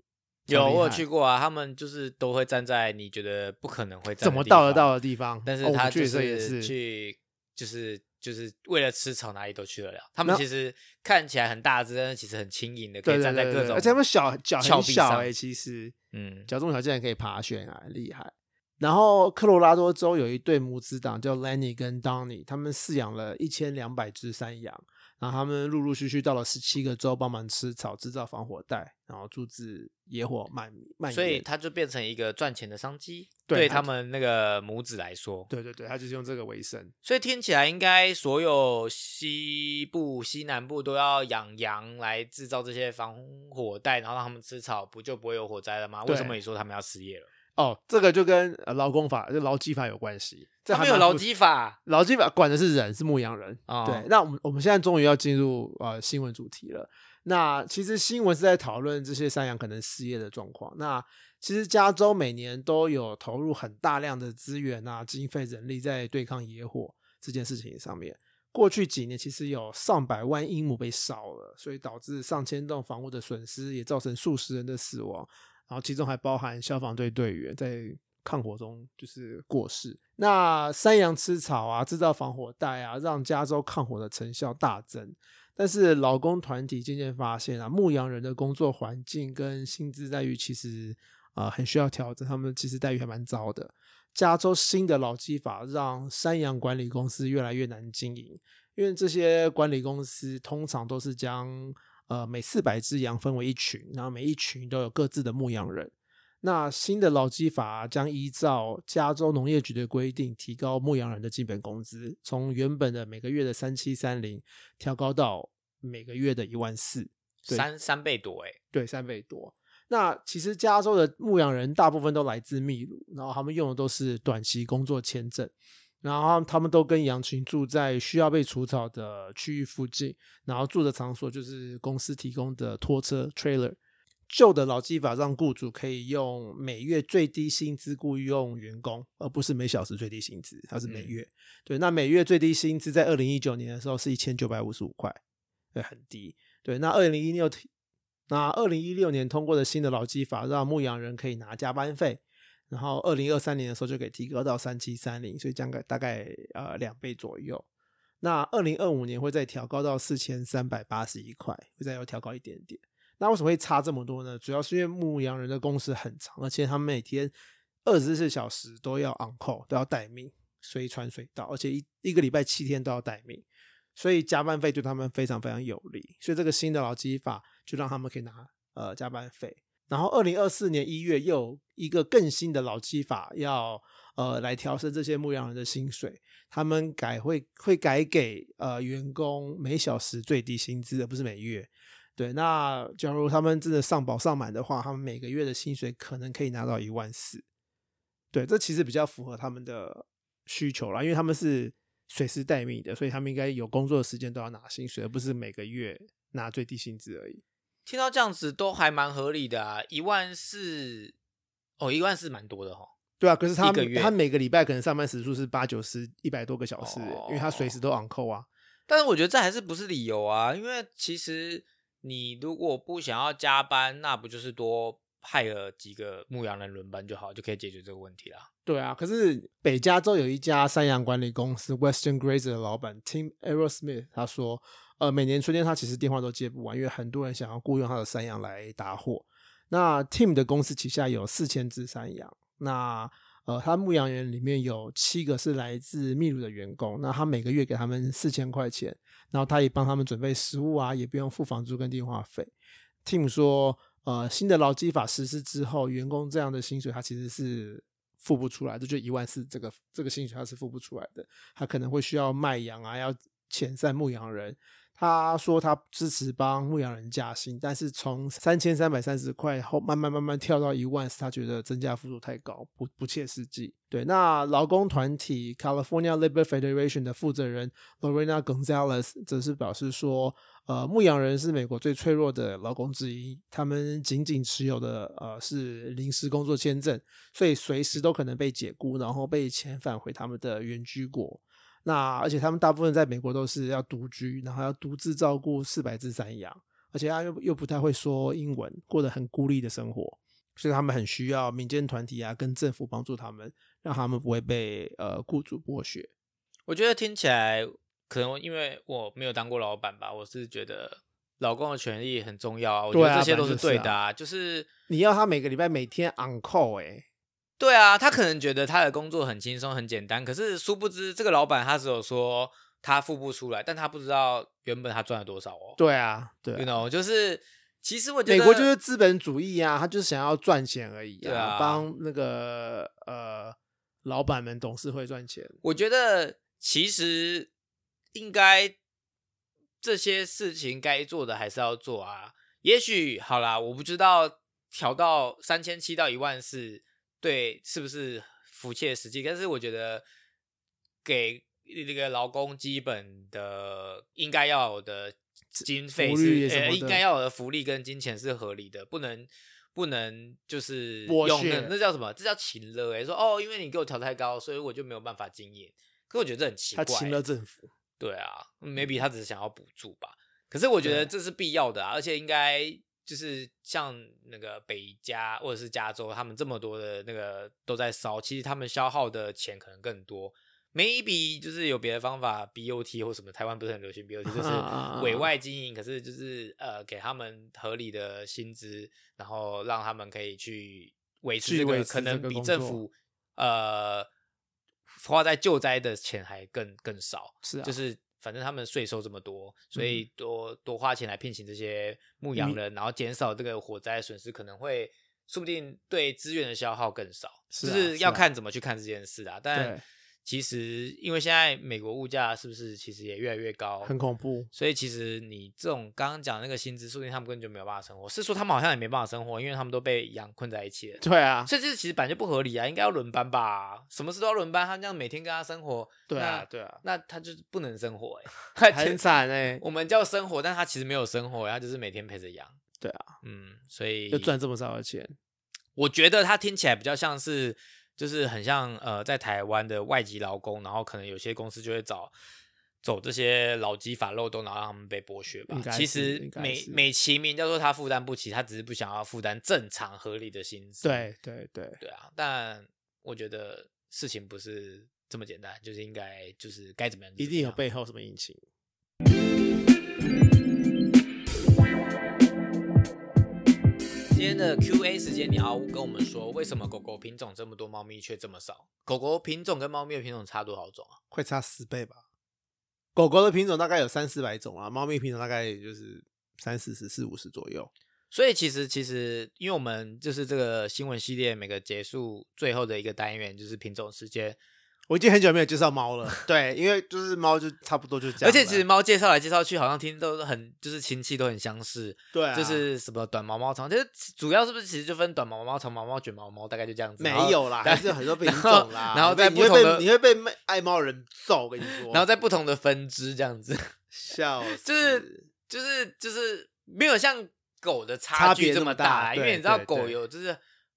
[SPEAKER 2] 有我有去过啊，他们就是都会站在你觉得不可能会站
[SPEAKER 1] 怎么到得到的地方，
[SPEAKER 2] 但是他就
[SPEAKER 1] 去的时候也
[SPEAKER 2] 是
[SPEAKER 1] 是
[SPEAKER 2] 去，就是就是为了吃草，哪里都去得了。他们其实看起来很大只，但是其实很轻盈的，可以站在各种，
[SPEAKER 1] 而且他们小脚很小哎、其实
[SPEAKER 2] 嗯，
[SPEAKER 1] 脚这么小竟然可以爬悬崖，很厉害。然后科罗拉多州有一对母子党叫 Lenny 跟 Donny，他们饲养了一千两百只山羊，然后他们陆陆续续到了十七个州帮忙吃草，制造防火带，然后阻止野火蔓蔓延。
[SPEAKER 2] 所以它就变成一个赚钱的商机，
[SPEAKER 1] 对
[SPEAKER 2] 对他们那个母子来说。
[SPEAKER 1] 对对对，他就是用这个为生。
[SPEAKER 2] 所以听起来应该所有西部、西南部都要养羊来制造这些防火带，然后让他们吃草，不就不会有火灾了吗？为什么你说他们要失业了？
[SPEAKER 1] 哦，这个就跟呃劳工法、就劳基法有关系。这
[SPEAKER 2] 他们有劳基法
[SPEAKER 1] 劳基法管的是人，是牧羊人。
[SPEAKER 2] 哦
[SPEAKER 1] 对，那我们我们现在终于要进入呃新闻主题了。那其实新闻是在讨论这些山羊可能失业的状况。那其实加州每年都有投入很大量的资源啊、经费、人力在对抗野火这件事情上面。过去几年其实有上百万英亩被烧了，所以导致上千栋房屋的损失，也造成数十人的死亡。然后其中还包含消防队队员在抗火中就是过世。那山羊吃草啊，制造防火带啊，让加州抗火的成效大增。但是劳工团体渐渐发现啊，牧羊人的工作环境跟薪资待遇其实啊、很需要调整，他们其实待遇还蛮糟的。加州新的劳基法让山羊管理公司越来越难经营，因为这些管理公司通常都是将呃每四百只羊分为一群，然后每一群都有各自的牧羊人。那新的劳基法将依照加州农业局的规定，提高牧羊人的基本工资，从原本的每个月的三七三零调高到每个月的一万四，对
[SPEAKER 2] 三三倍多哎、
[SPEAKER 1] 对，三倍多。那其实加州的牧羊人大部分都来自秘鲁，然后他们用的都是短期工作签证，然后他们都跟羊群住在需要被除草的区域附近，然后住的场所就是公司提供的拖车 trailer。旧的劳基法让雇主可以用每月最低薪资雇佣员工，而不是每小时最低薪资，它是每月。对，那每月最低薪资在二零一九年的时候是一千九百五十五块，对，很低。对，那二零一六，那二零一六年通过的新的劳基法让牧羊人可以拿加班费，然后二零二三年的时候就可以提高到三七三零，所以降个大概呃两倍左右。那二零二五年会再调高到四千三百八十一块，会再要调高一点点。那为什么会差这么多呢？主要是因为牧羊人的工时很长，而且他们每天二十四小时都要 on call，都要待命，随传随到，而且一一个礼拜七天都要待命，所以加班费对他们非常非常有利。所以这个新的劳基法就让他们可以拿呃加班费。然后二零二四年一月又一个更新的老基法要呃来调升这些牧羊人的薪水，他们改会会改给呃员工每小时最低薪资，而不是每月。对，那假如他们真的上保上满的话，他们每个月的薪水可能可以拿到一万四。对，这其实比较符合他们的需求啦，因为他们是随时待命的，所以他们应该有工作的时间都要拿薪水，而不是每个月拿最低薪资而已。
[SPEAKER 2] 听到这样子都还蛮合理的啊，一万四，哦，一万四蛮多的哈。
[SPEAKER 1] 对啊，可是他他每个礼拜可能上班时数是八九十一百多个小时，因为他随时都 on call 啊。
[SPEAKER 2] 但是我觉得这还是不是理由啊，因为其实。你如果不想要加班，那不就是多派了几个牧羊人轮班就好，就可以解决这个问题啦。
[SPEAKER 1] 对啊，可是北加州有一家山羊管理公司 Western Grazer 的老板 Tim Aerosmith 他说，呃，每年春天他其实电话都接不完，因为很多人想要雇佣他的山羊来打货。那 Tim 的公司旗下有四千只山羊，那。呃，他牧羊人里面有七个是来自秘鲁的员工，那他每个月给他们四千块钱，然后他也帮他们准备食物啊，也不用付房租跟电话费。Tim 说，呃，新的劳基法实施之后，员工这样的薪水他其实是付不出来的，就一万四这个这个薪水他是付不出来的，他可能会需要卖羊啊，要遣散牧羊人。他说他支持帮牧羊人加薪，但是从三千三百三十块后慢慢慢慢跳到一万，他觉得增加幅度太高，不不切实际。对，那劳工团体 California Labor Federation 的负责人 Lorena Gonzalez 则是表示说，呃，牧羊人是美国最脆弱的劳工之一，他们仅仅持有的呃是临时工作签证，所以随时都可能被解雇，然后被遣返回他们的原居国。那而且他们大部分在美国都是要独居，然后要独自照顾四百只山羊，而且他又又不太会说英文，过得很孤立的生活，所以他们很需要民间团体啊跟政府帮助他们，让他们不会被呃雇主剥削。
[SPEAKER 2] 我觉得听起来可能因为我没有当过老板吧，我是觉得老公的权利很重要啊，我觉得这些都是对的啊，就是
[SPEAKER 1] 你要他每个礼拜每天 on call 哎。
[SPEAKER 2] 对啊，他可能觉得他的工作很轻松很简单，可是殊不知这个老板他只有说他付不出来，但他不知道原本他赚了多少哦。
[SPEAKER 1] 对啊，对
[SPEAKER 2] ，you know，就是其实我觉得
[SPEAKER 1] 美国就是资本主义啊，他就是想要赚钱而已啊，帮那个呃老板们董事会赚钱。
[SPEAKER 2] 我觉得其实应该这些事情该做的还是要做啊。也许好啦，我不知道调到三千七到一万四。对，是不是符切实际？但是我觉得给那个劳工基本的应该要有的经费是呃，应该要有的福利跟金钱是合理的，不能不能就是用那那叫什么？这叫情勒哎，说哦，因为你给我调太高，所以我就没有办法经营。可我觉得这很奇怪，他
[SPEAKER 1] 情勒政府。
[SPEAKER 2] 对啊，maybe 他只是想要补助吧。可是我觉得这是必要的啊，而且应该。就是像那个北加或者是加州，他们这么多的那个都在烧，其实他们消耗的钱可能更多。maybe 就是有别的方法，BOT 或什么，台湾不是很流行 BOT，就是 委外经营，可是就是呃给他们合理的薪资，然后让他们可以去维持这个，可能比政府呃花在救灾的钱还更更少。
[SPEAKER 1] 是啊，
[SPEAKER 2] 就是。反正他们税收这么多，所以多多花钱来聘请这些牧羊人，然后减少这个火灾损失，可能会说不定对资源的消耗更少。就是要看怎么去看这件事啊。但其实因为现在美国物价是不是其实也越来越高，
[SPEAKER 1] 很恐怖。
[SPEAKER 2] 所以其实你这种刚刚讲那个薪资，说不定他们根本就没有办法生活。是说他们好像也没办法生活，因为他们都被养困在一起了。
[SPEAKER 1] 对啊，
[SPEAKER 2] 所以这其实本来就不合理啊，应该要轮班吧？什么事都要轮班，他这样每天跟他生活，
[SPEAKER 1] 对啊，
[SPEAKER 2] 那
[SPEAKER 1] 对啊，
[SPEAKER 2] 那他就是不能生活 哎、
[SPEAKER 1] 很惨哎。
[SPEAKER 2] 我们叫生活，但他其实没有生活，他就是每天陪着养。
[SPEAKER 1] 对啊，
[SPEAKER 2] 嗯，所以
[SPEAKER 1] 就赚这么少的钱，
[SPEAKER 2] 我觉得他听起来比较像是，就是很像呃，在台湾的外籍劳工，然后可能有些公司就会找走这些劳基法漏洞，然后让他们被剥削吧。其实美美其名叫做他负担不起，他只是不想要负担正常合理的薪资。
[SPEAKER 1] 对对对，
[SPEAKER 2] 对啊，但我觉得事情不是这么简单，就是应该就是该怎么样
[SPEAKER 1] 一定有背后什么隐情。
[SPEAKER 2] 今天的 Q&A 时间，你要跟我们说，为什么狗狗品种这么多，猫咪却这么少？狗狗品种跟猫咪的品种差多少种啊？
[SPEAKER 1] 会差十倍吧。狗狗的品种大概有三四百种啊，猫咪品种大概也就是三四十、四五十左右。
[SPEAKER 2] 所以其实其实，因为我们就是这个新闻系列每个结束最后的一个单元就是品种时间，
[SPEAKER 1] 我已经很久没有介绍猫了，对，因为就是猫就差不多就这样。
[SPEAKER 2] 而且其实猫介绍来介绍去，好像听都是很就是亲戚都很相似，
[SPEAKER 1] 对啊，
[SPEAKER 2] 就是什么短毛猫、长，就是主要是不是其实就分短毛猫、长毛猫、卷毛猫，大概就这样子。
[SPEAKER 1] 没有啦，
[SPEAKER 2] 然
[SPEAKER 1] 还是很多品种啦。
[SPEAKER 2] 然后
[SPEAKER 1] 你会你会
[SPEAKER 2] 在不同的
[SPEAKER 1] 被你会被卖爱猫人揍，我跟你说。
[SPEAKER 2] 然后在不同的分支这样子，
[SPEAKER 1] 笑死，
[SPEAKER 2] 就是就是就是没有像狗的
[SPEAKER 1] 差
[SPEAKER 2] 差距这
[SPEAKER 1] 别这么大
[SPEAKER 2] 大，因为你知道狗有就是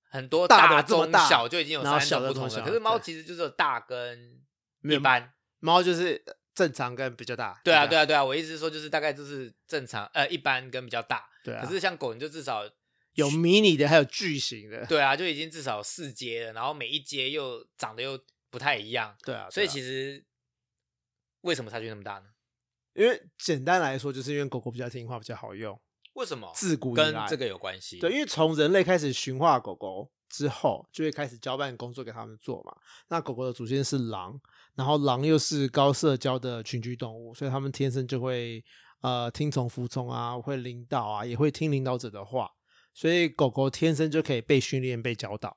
[SPEAKER 2] 很多
[SPEAKER 1] 大
[SPEAKER 2] 大
[SPEAKER 1] 的
[SPEAKER 2] 中小就已经有三种不同的，可是猫其实就是有大跟一般。
[SPEAKER 1] 猫就是正常跟比较大。
[SPEAKER 2] 对啊，对啊，对啊，我意思是说，就是大概就是正常，呃，一般跟比较大。
[SPEAKER 1] 对啊。
[SPEAKER 2] 可是像狗，你就至少
[SPEAKER 1] 有迷你的，还有巨型的。
[SPEAKER 2] 对啊，就已经至少四阶了，然后每一阶又长得又不太一样，
[SPEAKER 1] 对啊，
[SPEAKER 2] 所以其实为什么差距那么大呢？
[SPEAKER 1] 因为简单来说，就是因为狗狗比较听话，比较好用。
[SPEAKER 2] 为什么？
[SPEAKER 1] 自古
[SPEAKER 2] 跟这个有关系。
[SPEAKER 1] 对，因为从人类开始驯化狗狗之后，就会开始交办工作给他们做嘛。那狗狗的祖先是狼，然后狼又是高社交的群居动物，所以他们天生就会呃听从服从啊，会领导啊，也会听领导者的话。所以狗狗天生就可以被训练、被教导。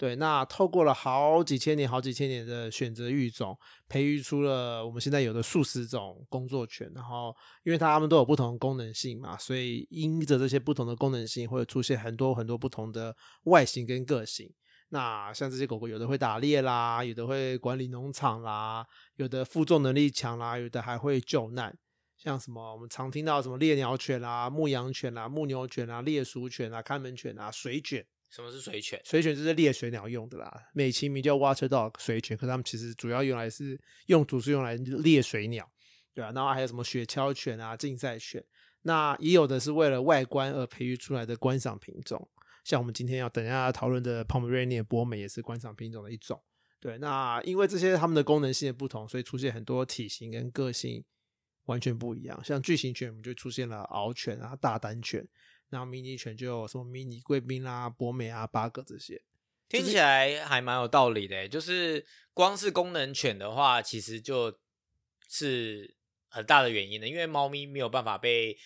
[SPEAKER 1] 对，那透过了好几千年、好几千年的选择育种，培育出了我们现在有的数十种工作犬。然后，因为它们都有不同的功能性嘛，所以因着这些不同的功能性，会出现很多很多不同的外形跟个性。那像这些狗狗，有的会打猎啦，有的会管理农场啦，有的负重能力强啦，有的还会救难。像什么我们常听到什么猎鸟犬啦、牧羊犬啦、牧牛犬啦、猎鼠犬啦、看门犬啊、水犬。
[SPEAKER 2] 什么是水犬？
[SPEAKER 1] 水犬就是猎水鸟用的啦，美其名叫 water dog 水犬，可它们其实主要用来是用途是用来猎水鸟，对啊，然后还有什么雪橇犬啊、竞赛犬，那也有的是为了外观而培育出来的观赏品种，像我们今天要等一下讨论的 Pomeranian 博美也是观赏品种的一种。对，那因为这些它们的功能性的不同，所以出现很多体型跟个性完全不一样。像巨型犬，我们就出现了獒犬啊、大丹犬。然后迷你犬就有什么迷你贵宾啦、博美啊、八哥这些，
[SPEAKER 2] 听起来还蛮有道理的欸，就是光是功能犬的话，其实就是很大的原因的，因为猫咪没有办法被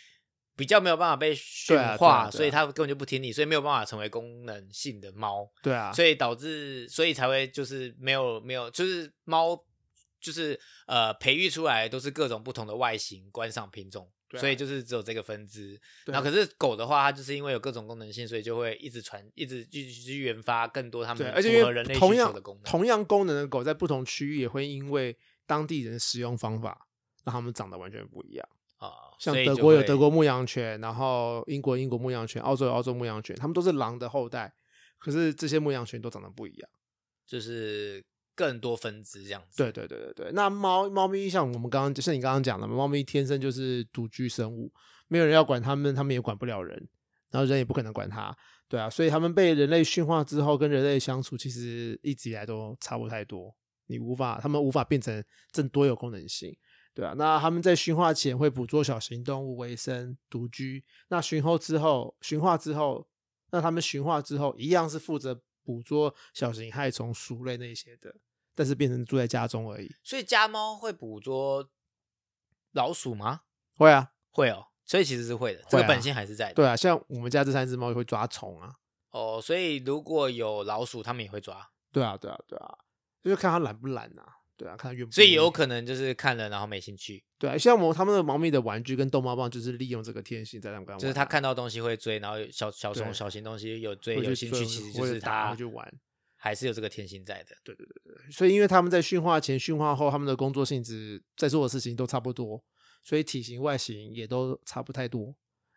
[SPEAKER 2] 比较没有办法被驯
[SPEAKER 1] 对啊对啊
[SPEAKER 2] 化，
[SPEAKER 1] 对啊
[SPEAKER 2] 所以它根本就不听你，所以没有办法成为功能性的猫，
[SPEAKER 1] 对啊，
[SPEAKER 2] 所以导致所以才会就是没有没有就是猫就是呃培育出来都是各种不同的外形观赏品种。所以就是只有这个分支，
[SPEAKER 1] 对啊
[SPEAKER 2] 然后可是狗的话，它就是因为有各种功能性，所以就会一直传，一直去去研发更多它
[SPEAKER 1] 对，
[SPEAKER 2] 们符合人类需
[SPEAKER 1] 同样
[SPEAKER 2] 求的功能。
[SPEAKER 1] 同样功能的狗，在不同区域也会因为当地人的使用方法，让它们长得完全不一样。
[SPEAKER 2] 啊，
[SPEAKER 1] 像德国有德国牧羊犬，然后英国英国牧羊犬，澳洲有澳洲牧羊犬，它们都是狼的后代，可是这些牧羊犬都长得不一样。
[SPEAKER 2] 就是更多分支这样子。
[SPEAKER 1] 对对对对对，那猫猫咪像我们刚刚就像你刚刚讲的，猫咪天生就是独居生物，没有人要管它们，它们也管不了人，然后人也不可能管它，对啊，所以它们被人类驯化之后，跟人类相处其实一直以来都差不太多，你无法，它们无法变成更多有功能性。对啊，那它们在驯化前会捕捉小型动物为生，独居。那驯后之后，驯化之后，那它们驯化之后，一样是负责捕捉小型害虫、鼠类那些的，但是变成住在家中而已。
[SPEAKER 2] 所以家猫会捕捉老鼠吗？
[SPEAKER 1] 会啊，
[SPEAKER 2] 会哦，所以其实是会的，这个本性还是在的。
[SPEAKER 1] 对啊，像我们家这三只猫也会抓虫啊。
[SPEAKER 2] 哦，所以如果有老鼠，它们也会抓。
[SPEAKER 1] 对啊，对啊，对啊，就是看它懒不懒啊。对啊，看它愿不愿意。
[SPEAKER 2] 所以有可能就是看了然后没兴趣，
[SPEAKER 1] 对啊，像我他们的猫咪的玩具跟逗猫棒，就是利用这个天性在让他们
[SPEAKER 2] 就是他看到东西会追，然后小小
[SPEAKER 1] 对
[SPEAKER 2] 种小型东西有追
[SPEAKER 1] 会去
[SPEAKER 2] 有兴趣，其实就是
[SPEAKER 1] 或者打
[SPEAKER 2] 他
[SPEAKER 1] 会去玩。
[SPEAKER 2] 还是有这个天性在的。
[SPEAKER 1] 对对对对，所以因为他们在驯化前、驯化后，他们的工作性质在做的事情都差不多，所以体型、外形也都差不太多。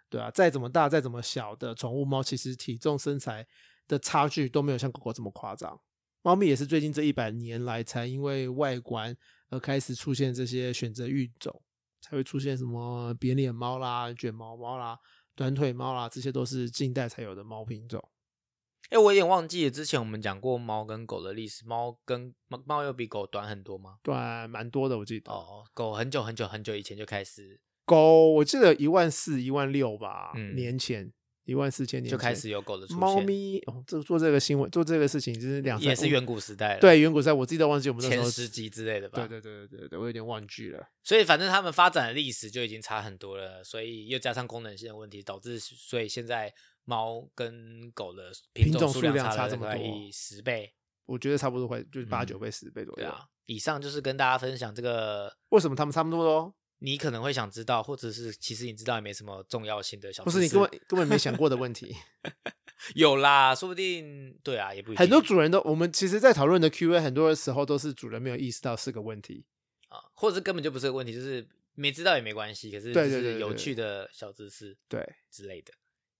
[SPEAKER 1] 对啊，再怎么大、再怎么小的宠物猫，其实体重、身材的差距都没有像狗狗这么夸张。猫咪也是最近这一百年来才因为外观而开始出现这些选择育种，才会出现什么扁脸猫啦、卷毛猫啦、短腿猫啦，这些都是近代才有的猫品种。
[SPEAKER 2] 哎，我有点忘记了，之前我们讲过猫跟狗的历史，猫跟猫猫有比狗短很多吗？
[SPEAKER 1] 对，蛮多的，我记得。
[SPEAKER 2] 哦，狗很久很久很久以前就开始
[SPEAKER 1] 狗我记得一万四、一万六吧，
[SPEAKER 2] 嗯
[SPEAKER 1] 年前一万四千年
[SPEAKER 2] 就开始有狗的出现，
[SPEAKER 1] 猫咪哦，这做这个新闻做这个事情就是两三我
[SPEAKER 2] 也是远古时代了，
[SPEAKER 1] 对远古时代，我自己都忘记我们那时候
[SPEAKER 2] 前十集之类的吧。
[SPEAKER 1] 对对对对对对，我有点忘记了。
[SPEAKER 2] 所以反正他们发展的历史就已经差很多了，所以又加上功能性的问题，导致所以现在猫跟狗的
[SPEAKER 1] 品种
[SPEAKER 2] 种数
[SPEAKER 1] 数量
[SPEAKER 2] 差
[SPEAKER 1] 这么多
[SPEAKER 2] 一十倍。
[SPEAKER 1] 我觉得差不多快就是八
[SPEAKER 2] 嗯
[SPEAKER 1] 九倍、十倍左右。
[SPEAKER 2] 对啊，以上就是跟大家分享这个
[SPEAKER 1] 为什么他们差不多多？
[SPEAKER 2] 你可能会想知道，或者是其实你知道也没什么重要性的小
[SPEAKER 1] 不
[SPEAKER 2] 知识，
[SPEAKER 1] 是你根本根本没想过的问题。
[SPEAKER 2] 有啦，说不定对啊，也不一定
[SPEAKER 1] 很多主人都，我们其实，在讨论的 Q&A，很多的时候都是主人没有意识到是个问题。
[SPEAKER 2] 啊，或者是根本就不是个问题，就是没知道也没关系，可是
[SPEAKER 1] 对
[SPEAKER 2] 就是有趣的小知识
[SPEAKER 1] 对，
[SPEAKER 2] 之类的，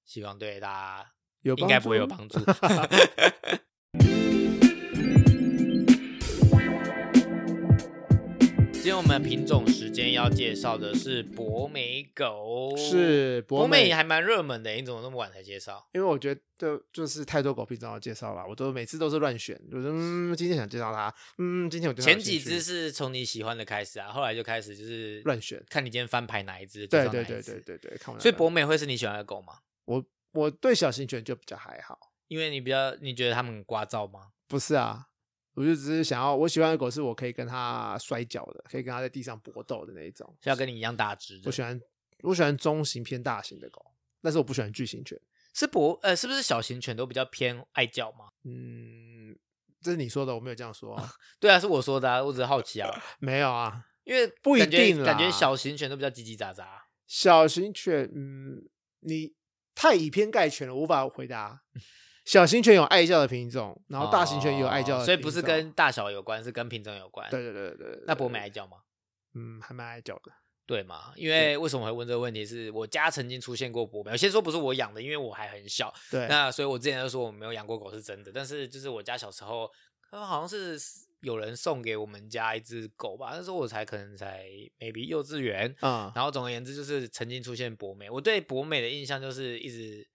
[SPEAKER 2] 希望对大家
[SPEAKER 1] 有
[SPEAKER 2] 应该不会有帮助。今天我们品种时间要介绍的是博美狗，
[SPEAKER 1] 是
[SPEAKER 2] 博
[SPEAKER 1] 博美
[SPEAKER 2] 美还蛮热门的，你怎么那么晚才介绍？
[SPEAKER 1] 因为我觉得就是太多狗品种要介绍了，我都每次都是乱选，就是嗯，今天想介绍它，嗯，今天我对它有
[SPEAKER 2] 前几只是从你喜欢的开始啊，后来就开始就是
[SPEAKER 1] 乱选，
[SPEAKER 2] 看你今天翻牌哪一只，
[SPEAKER 1] 对对对对。对对，看完
[SPEAKER 2] 所以博美会是你喜欢的狗吗？
[SPEAKER 1] 我我对小型犬就比较还好，
[SPEAKER 2] 因为你比较，你觉得它们很聒噪吗？
[SPEAKER 1] 不是啊，我就只是想要我喜欢的狗是我可以跟它摔跤的，可以跟它在地上搏斗的那一种，
[SPEAKER 2] 是要跟你一样大只的
[SPEAKER 1] 我？喜欢我喜欢中型偏大型的狗，但是我不喜欢巨型犬。
[SPEAKER 2] 是博呃，是不是小型犬都比较偏爱叫吗？
[SPEAKER 1] 嗯，这是你说的，我没有这样说啊，
[SPEAKER 2] 对啊，是我说的啊，我只是好奇啊，
[SPEAKER 1] 没有啊。
[SPEAKER 2] 因为
[SPEAKER 1] 不一定
[SPEAKER 2] 感觉小型犬都比较叽叽喳喳。
[SPEAKER 1] 小型犬，嗯，你太以偏概全了，无法回答。小型犬有爱叫的品种，然后大型犬也有爱叫的品种、
[SPEAKER 2] 哦所以不是跟大小有关，是跟品种有关。
[SPEAKER 1] 对对对对对。
[SPEAKER 2] 那博美
[SPEAKER 1] 对
[SPEAKER 2] 爱叫吗？
[SPEAKER 1] 嗯，还蛮爱叫的。
[SPEAKER 2] 对嘛？因为为什么会问这个问题？是我家曾经出现过博美，我先说不是我养的，因为我还很小。
[SPEAKER 1] 对，
[SPEAKER 2] 那所以我之前就说我没有养过狗是真的，但是就是我家小时候，他们好像是有人送给我们家一只狗吧，那时候我才可能才 maybe 幼稚园，
[SPEAKER 1] 嗯，
[SPEAKER 2] 然后总而言之就是曾经出现博美，我对博美的印象就是一直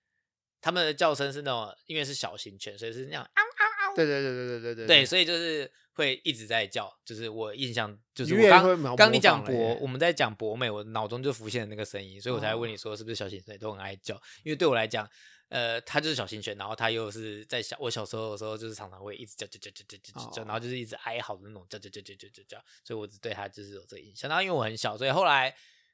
[SPEAKER 2] 他们的叫声是那种，因为是小型犬，所以是那样嗷嗷嗷。
[SPEAKER 1] 对对对对对对对。
[SPEAKER 2] 对，所以就是会一直在叫，就是我印象就是我刚刚你讲博，我们在讲博美，我脑中就浮现了那个声音，所以我才问你说是不是小型犬都很爱叫，因为对我来讲，呃，它就是小型犬，然后它又是在小我小时候的时候，就是常常会一直叫叫叫叫叫叫叫，然后就是一直哀嚎的那种叫叫叫叫叫叫叫，所以我只对它就是有这个印象。然后因为我很小，所以后来。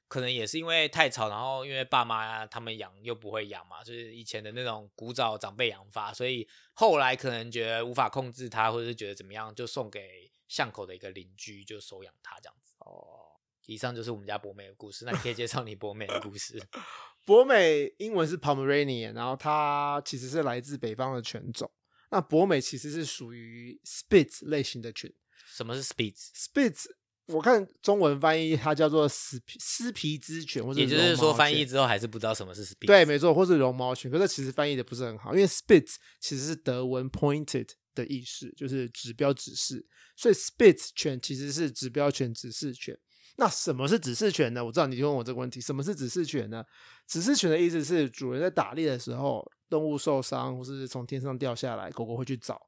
[SPEAKER 2] 可能也是因为太吵，然后因为爸妈他们养又不会养嘛，就是以前的那种古早长辈养法，所以后来可能觉得无法控制它，或者是觉得怎么样，就送给巷口的一个邻居，就收养它这样子。
[SPEAKER 1] 哦，
[SPEAKER 2] 以上就是我们家博美的故事，那你可以介绍你博美的故事。
[SPEAKER 1] 博美英文是 Pomeranian，然后它其实是来自北方的犬种。那博美其实是属于 Spitz 类型的犬
[SPEAKER 2] 什么是 Spitz？
[SPEAKER 1] 我看中文翻译它叫做斯皮斯皮之犬，或者
[SPEAKER 2] 也就是说翻译之后还是不知道什么是 Spitz。
[SPEAKER 1] 对，没错，或是绒毛犬，可是其实翻译的不是很好，因为 Spitz 其实是德文 pointed 的意思，就是指标指示，所以 Spitz 犬其实是指标犬、指示犬。那什么是指示犬呢？我知道你就问我这个问题，什么是指示犬呢？指示犬的意思是主人在打猎的时候，动物受伤或是从天上掉下来，狗狗会去找，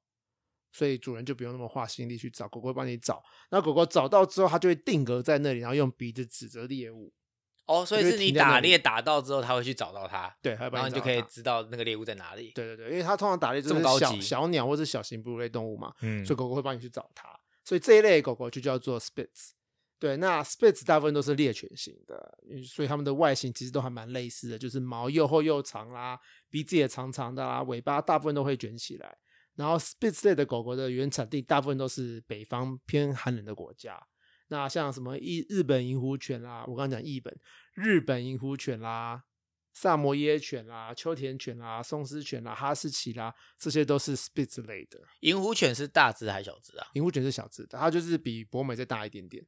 [SPEAKER 1] 所以主人就不用那么花心力去找，狗狗会帮你找。那狗狗找到之后，它就会定格在那里，然后用鼻子指着猎物，
[SPEAKER 2] 哦，所以
[SPEAKER 1] 就是
[SPEAKER 2] 你打猎打到之后，它会去找到它，
[SPEAKER 1] 对，
[SPEAKER 2] 然后你就可以知道那个猎物在哪里。
[SPEAKER 1] 对对对，因为它通常打猎就是小
[SPEAKER 2] 这么高级
[SPEAKER 1] 小鸟或是小型哺乳类动物嘛，
[SPEAKER 2] 嗯
[SPEAKER 1] 所以狗狗会帮你去找它。所以这一类狗狗就叫做 Spitz。对，那 Spitz 大部分都是猎犬型的，嗯所以它们的外形其实都还蛮类似的，就是毛又厚又长啦，鼻子也长长的啦，尾巴大部分都会卷起来。然后 Spitz 类的狗狗的原产地大部分都是北方偏寒冷的国家。那像什么日日本银狐犬啦，我刚刚讲日本日本银狐犬啦、萨摩耶犬啦、秋田犬啦、松狮犬啦、哈士奇啦，这些都是 Spitz 类的。
[SPEAKER 2] 银狐犬是大只还是小只啊？
[SPEAKER 1] 银狐犬是小只的，它就是比博美再大一点点。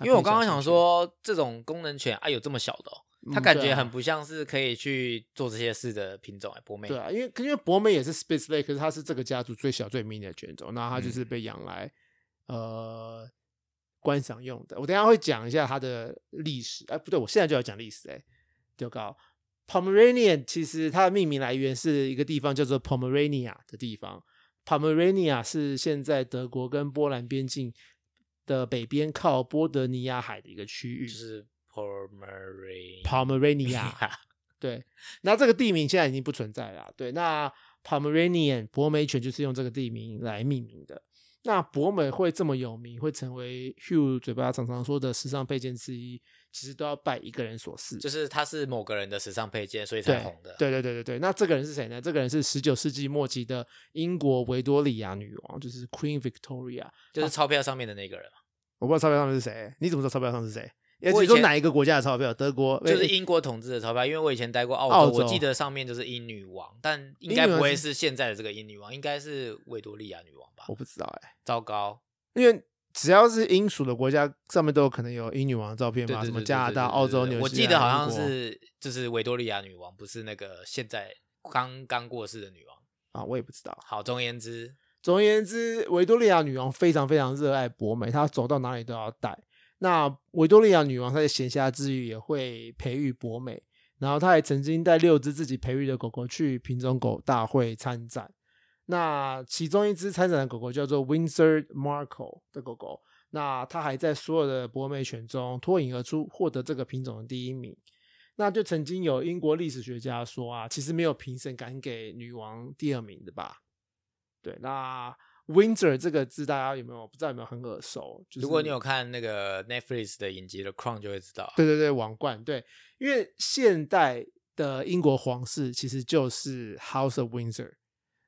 [SPEAKER 2] 因为我刚刚想说，这种功能犬啊，有这么小的、哦，它感觉很不像是可以去做这些事的品种哎、博美。
[SPEAKER 1] 对啊，因为因为博美也是 Spitz 类，可是它是这个家族最小最迷你的犬种，那它就是
[SPEAKER 2] 嗯
[SPEAKER 1] 被养来、呃观赏用的。我等一下会讲一下它的历史，哎、不对，我现在就要讲历史、哎，丢高 Pomeranian 其实它的命名来源是一个地方叫做 Pomerania 的地方，Pomerania 是现在德国跟波兰边境的北边靠波德尼亚海的一个区域，
[SPEAKER 2] 就是。
[SPEAKER 1] Pomerania。对，那这个地名现在已经不存在了啊。对，那 Pomeranian 博美犬就是用这个地名来命名的。那博美会这么有名，会成为 Hugh 嘴巴常常说的时尚配件之一，其实都要拜一个人所赐。
[SPEAKER 2] 就是他是某个人的时尚配件，所以才红的。
[SPEAKER 1] 对对对对对。那这个人是谁呢？这个人是十九世纪末期的英国维多利亚女王，就是 Queen Victoria。
[SPEAKER 2] 就是钞票上面的那个人嘛，
[SPEAKER 1] 我不知道钞票上面是谁，你怎么知道钞票上是谁？也
[SPEAKER 2] 我以前
[SPEAKER 1] 你说哪一个国家的钞票？德国？
[SPEAKER 2] 就是英国统治的钞票。因为我以前待过澳洲，
[SPEAKER 1] 澳洲
[SPEAKER 2] 我记得上面就是英女王，但应该不会
[SPEAKER 1] 是
[SPEAKER 2] 是现在的这个英女王，应该是维多利亚女王吧
[SPEAKER 1] 我？不知道哎、
[SPEAKER 2] 糟糕，
[SPEAKER 1] 因为只要是英属的国家，上面都有可能有英女王的照片嘛，什么加拿大、澳洲、
[SPEAKER 2] 对
[SPEAKER 1] 纽西兰。
[SPEAKER 2] 我记得好像是就是维多利亚女王，不是那个现在刚刚过世的女王。
[SPEAKER 1] 啊，我也不知道。
[SPEAKER 2] 好，总而言之，
[SPEAKER 1] 总而言之，维多利亚女王非常非常热爱博美，她走到哪里都要带。那维多利亚女王她在闲暇之余也会培育博美，然后她也曾经带六只自己培育的狗狗去品种狗大会参展。那其中一只参展的狗狗叫做 Windsor Marco 的狗狗，那它还在所有的博美犬中脱颖而出，获得这个品种的第一名。那就曾经有英国历史学家说啊，其实没有评审敢给女王第二名的吧？对，那 Windsor 这个字大家有没有不知道有没有很耳熟？就是
[SPEAKER 2] 如果你有看那个 Netflix 的影集的《Crown》，就会知道。
[SPEAKER 1] 对对对，王冠对，因为现代的英国皇室其实就是 House of Windsor。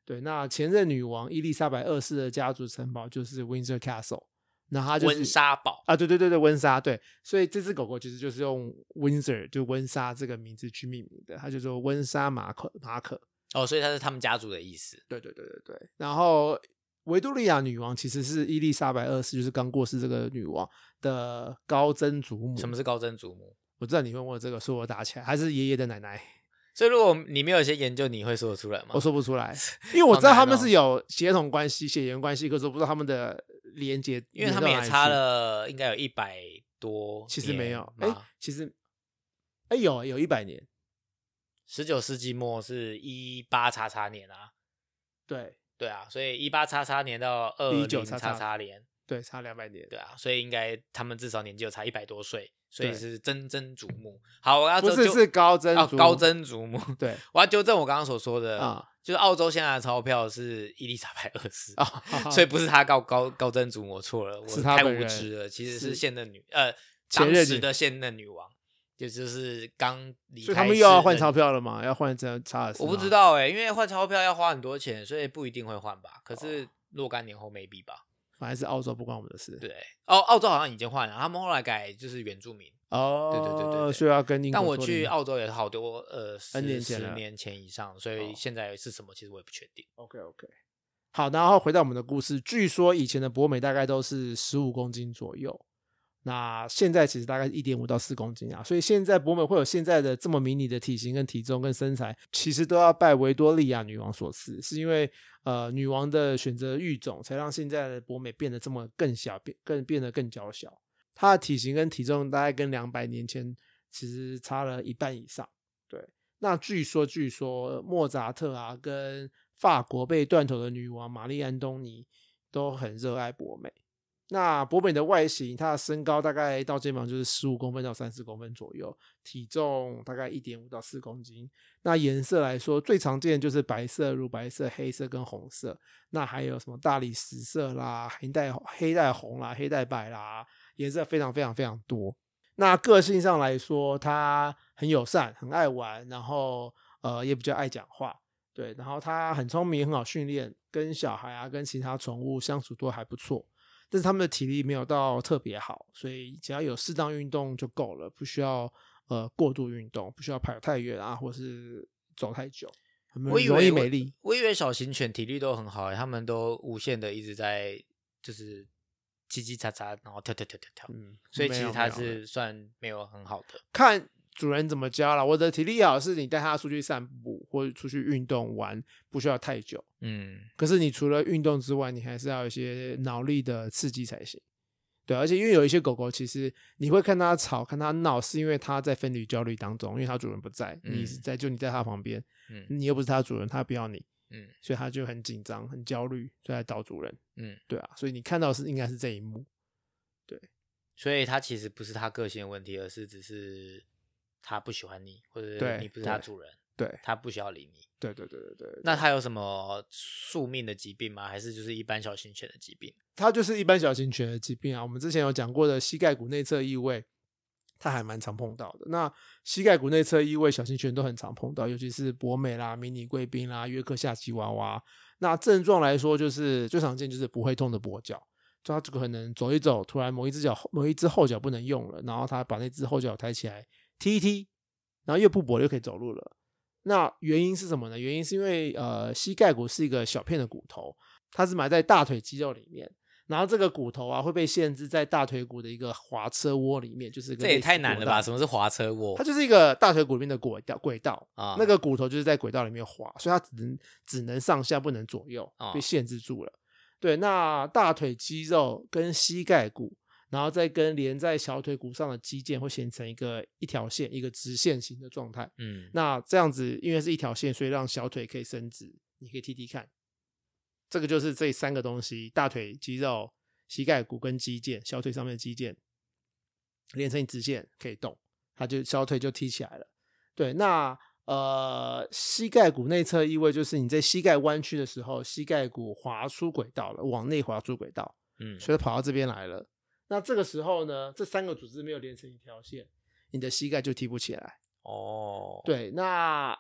[SPEAKER 1] 对，那前任女王伊丽莎白二世的家族城堡就是 Windsor Castle，那它就是
[SPEAKER 2] 温莎堡，
[SPEAKER 1] 啊，对对对对，温莎对，所以这只狗狗其实就是用 Windsor 就温莎这个名字去命名的，它就说温莎马可马可。
[SPEAKER 2] 哦，所以它是他们家族的意思。
[SPEAKER 1] 对对对对对。然后维多利亚女王其实是伊丽莎白二世，就是刚过世这个女王的高曾祖母。
[SPEAKER 2] 什么是高曾祖母？
[SPEAKER 1] 我知道你问我这个，说我打起来，还是爷爷的奶奶，
[SPEAKER 2] 所以如果你没有一些研究，你会说得出来吗？
[SPEAKER 1] 我说不出来，因为我知道他们是有血统关系、血缘关系，可是我不知道他们的连接，
[SPEAKER 2] 因为他们也差
[SPEAKER 1] 了。
[SPEAKER 2] 了应该有一百多，
[SPEAKER 1] 其实没有，哎、其实，哎、有有一百年，
[SPEAKER 2] 十九世纪末是一八叉叉年啊，
[SPEAKER 1] 对
[SPEAKER 2] 对啊，所以一八叉叉年到二零
[SPEAKER 1] 19
[SPEAKER 2] 叉
[SPEAKER 1] 叉
[SPEAKER 2] 叉年，
[SPEAKER 1] 对，差两百年。
[SPEAKER 2] 对啊，所以应该他们至少年纪有差一百多岁，所以是曾曾祖母。好，我要
[SPEAKER 1] 不是是高曾祖母
[SPEAKER 2] 哦高曾祖母，
[SPEAKER 1] 对
[SPEAKER 2] 我要纠正我刚刚所说的
[SPEAKER 1] 啊
[SPEAKER 2] 就是澳洲现在的钞票是伊丽莎白二世
[SPEAKER 1] 啊，
[SPEAKER 2] 所以不是他高高高曾祖母，我错了，我太无知了。其实
[SPEAKER 1] 是
[SPEAKER 2] 是现任女呃当时的现任女王，也就是刚离开。
[SPEAKER 1] 所以他们又要换钞，票了嘛？要换成查尔斯？
[SPEAKER 2] 我不知。道哎、因为换钞票要花很多钱，所以不一定会换吧。可是若干年后 maybe 吧。
[SPEAKER 1] 反正是澳洲，不关我们的事。
[SPEAKER 2] 对，哦，澳洲好像已经换了，他们后来改就是原住民。
[SPEAKER 1] 哦，
[SPEAKER 2] 对对对对对
[SPEAKER 1] 所以要跟英国
[SPEAKER 2] 但我去澳洲也是好多呃十
[SPEAKER 1] N 年前
[SPEAKER 2] 十年前以上，所以
[SPEAKER 1] 哦
[SPEAKER 2] 现在是什么其实我也不确定。
[SPEAKER 1] OK OK，好，然后回到我们的故事，据说以前的博美大概都是十五公斤左右，那现在其实大概一点五到四公斤啊，所以现在博美会有现在的这么迷你的体型跟体重跟身材，其实都要拜维多利亚女王所赐，是因为呃女王的选择育种，才让现在的博美变得这么更小，变更变得更娇小。它的体型跟体重大概跟两百年前其实差了一半以上。对，那据说据说莫扎特啊，跟法国被断头的女王玛丽安东尼都很热爱博美。那博美的外形，它的身高大概到肩膀就是十五公分到三十公分左右，体重大概一点五到四公斤。那颜色来说，最常见就是白色、乳白色、黑色跟红色。那还有什么大理石色啦、黑带黑带红啦、黑带白啦，颜色非常非常非常多。那个性上来说，它很友善，很爱玩，然后呃也比较爱讲话。对，然后它很聪明，很好训练，跟小孩啊，跟其他宠物相处都还不错。但是他们的体力没有到特别好，所以只要有适当运动就够了，不需要呃过度运动，不需要跑太远啊，或是走太久，
[SPEAKER 2] 我以为我以为小型犬体力都很好、欸，他们都无限的一直在就是叽叽喳喳，然后跳跳跳跳跳，
[SPEAKER 1] 嗯，
[SPEAKER 2] 所以其实它是算没有很好的。
[SPEAKER 1] 看主人怎么教了。我的体力好是你带它出去散步或者出去运动玩，不需要太久。
[SPEAKER 2] 嗯，
[SPEAKER 1] 可是你除了运动之外，你还是要有一些脑力的刺激才行。对，而且因为有一些狗狗，其实你会看它吵、看它闹，是因为它在分离焦虑当中，因为它主人不在，你在就你在它旁边，
[SPEAKER 2] 嗯
[SPEAKER 1] 你又不是它主人，它不要你，
[SPEAKER 2] 嗯
[SPEAKER 1] 所以它就很紧张、很焦虑，所以来找主人。
[SPEAKER 2] 嗯，
[SPEAKER 1] 对啊，所以你看到的是应该是这一幕。
[SPEAKER 2] 对所以它其实不是它个性的问题，而是只是它不喜欢你，或者
[SPEAKER 1] 对
[SPEAKER 2] 你不是
[SPEAKER 1] 他
[SPEAKER 2] 主人，
[SPEAKER 1] 对，
[SPEAKER 2] 他不需要理你。
[SPEAKER 1] 对对对对对。
[SPEAKER 2] 那他有什么宿命的疾病吗？还是就是一般小型犬的疾病？
[SPEAKER 1] 他就是一般小型犬的疾病啊。我们之前有讲过的膝盖骨内侧异位，他还蛮常碰到的。那膝盖骨内侧异位，小型犬都很常碰到，尤其是博美啦、迷你贵宾啦、约克夏吉娃娃。那症状来说，就是最常见就是不会痛的跛脚，就他这个可能走一走，突然某一只脚某一只后脚不能用了，然后他把那只后脚抬起来踢一踢，然后又不跛了，又可以走路了。那原因是什么呢？原因是因为呃，膝盖骨是一个小片的骨头，它是埋在大腿肌肉里面，然后这个骨头啊会被限制在大腿骨的一个滑车窝里面，就是
[SPEAKER 2] 这也太难了吧？什么是滑车窝
[SPEAKER 1] 它就是一个大腿骨里面的轨道，轨道
[SPEAKER 2] 啊？
[SPEAKER 1] 那个骨头就是在轨道里面滑，所以它只能只能上下，不能左右
[SPEAKER 2] 哦，
[SPEAKER 1] 被限制住了。对，那大腿肌肉跟膝盖骨，然后再跟连在小腿骨上的肌腱会形成一个一条线，一个直线型的状态。
[SPEAKER 2] 嗯，
[SPEAKER 1] 那这样子，因为是一条线，所以让小腿可以伸直，你可以踢踢看。这个就是这三个东西：大腿肌肉、膝盖骨跟肌腱，小腿上面的肌腱连成一直线可以动，它就小腿就踢起来了。对，那呃，膝盖骨内侧异位就是你在膝盖弯曲的时候，膝盖骨滑出轨道了，往内滑出轨道，
[SPEAKER 2] 嗯，
[SPEAKER 1] 所以跑到这边来了。那这个时候呢，这三个组织没有连成一条线，你的膝盖就踢不起来。
[SPEAKER 2] 哦，，
[SPEAKER 1] 对，那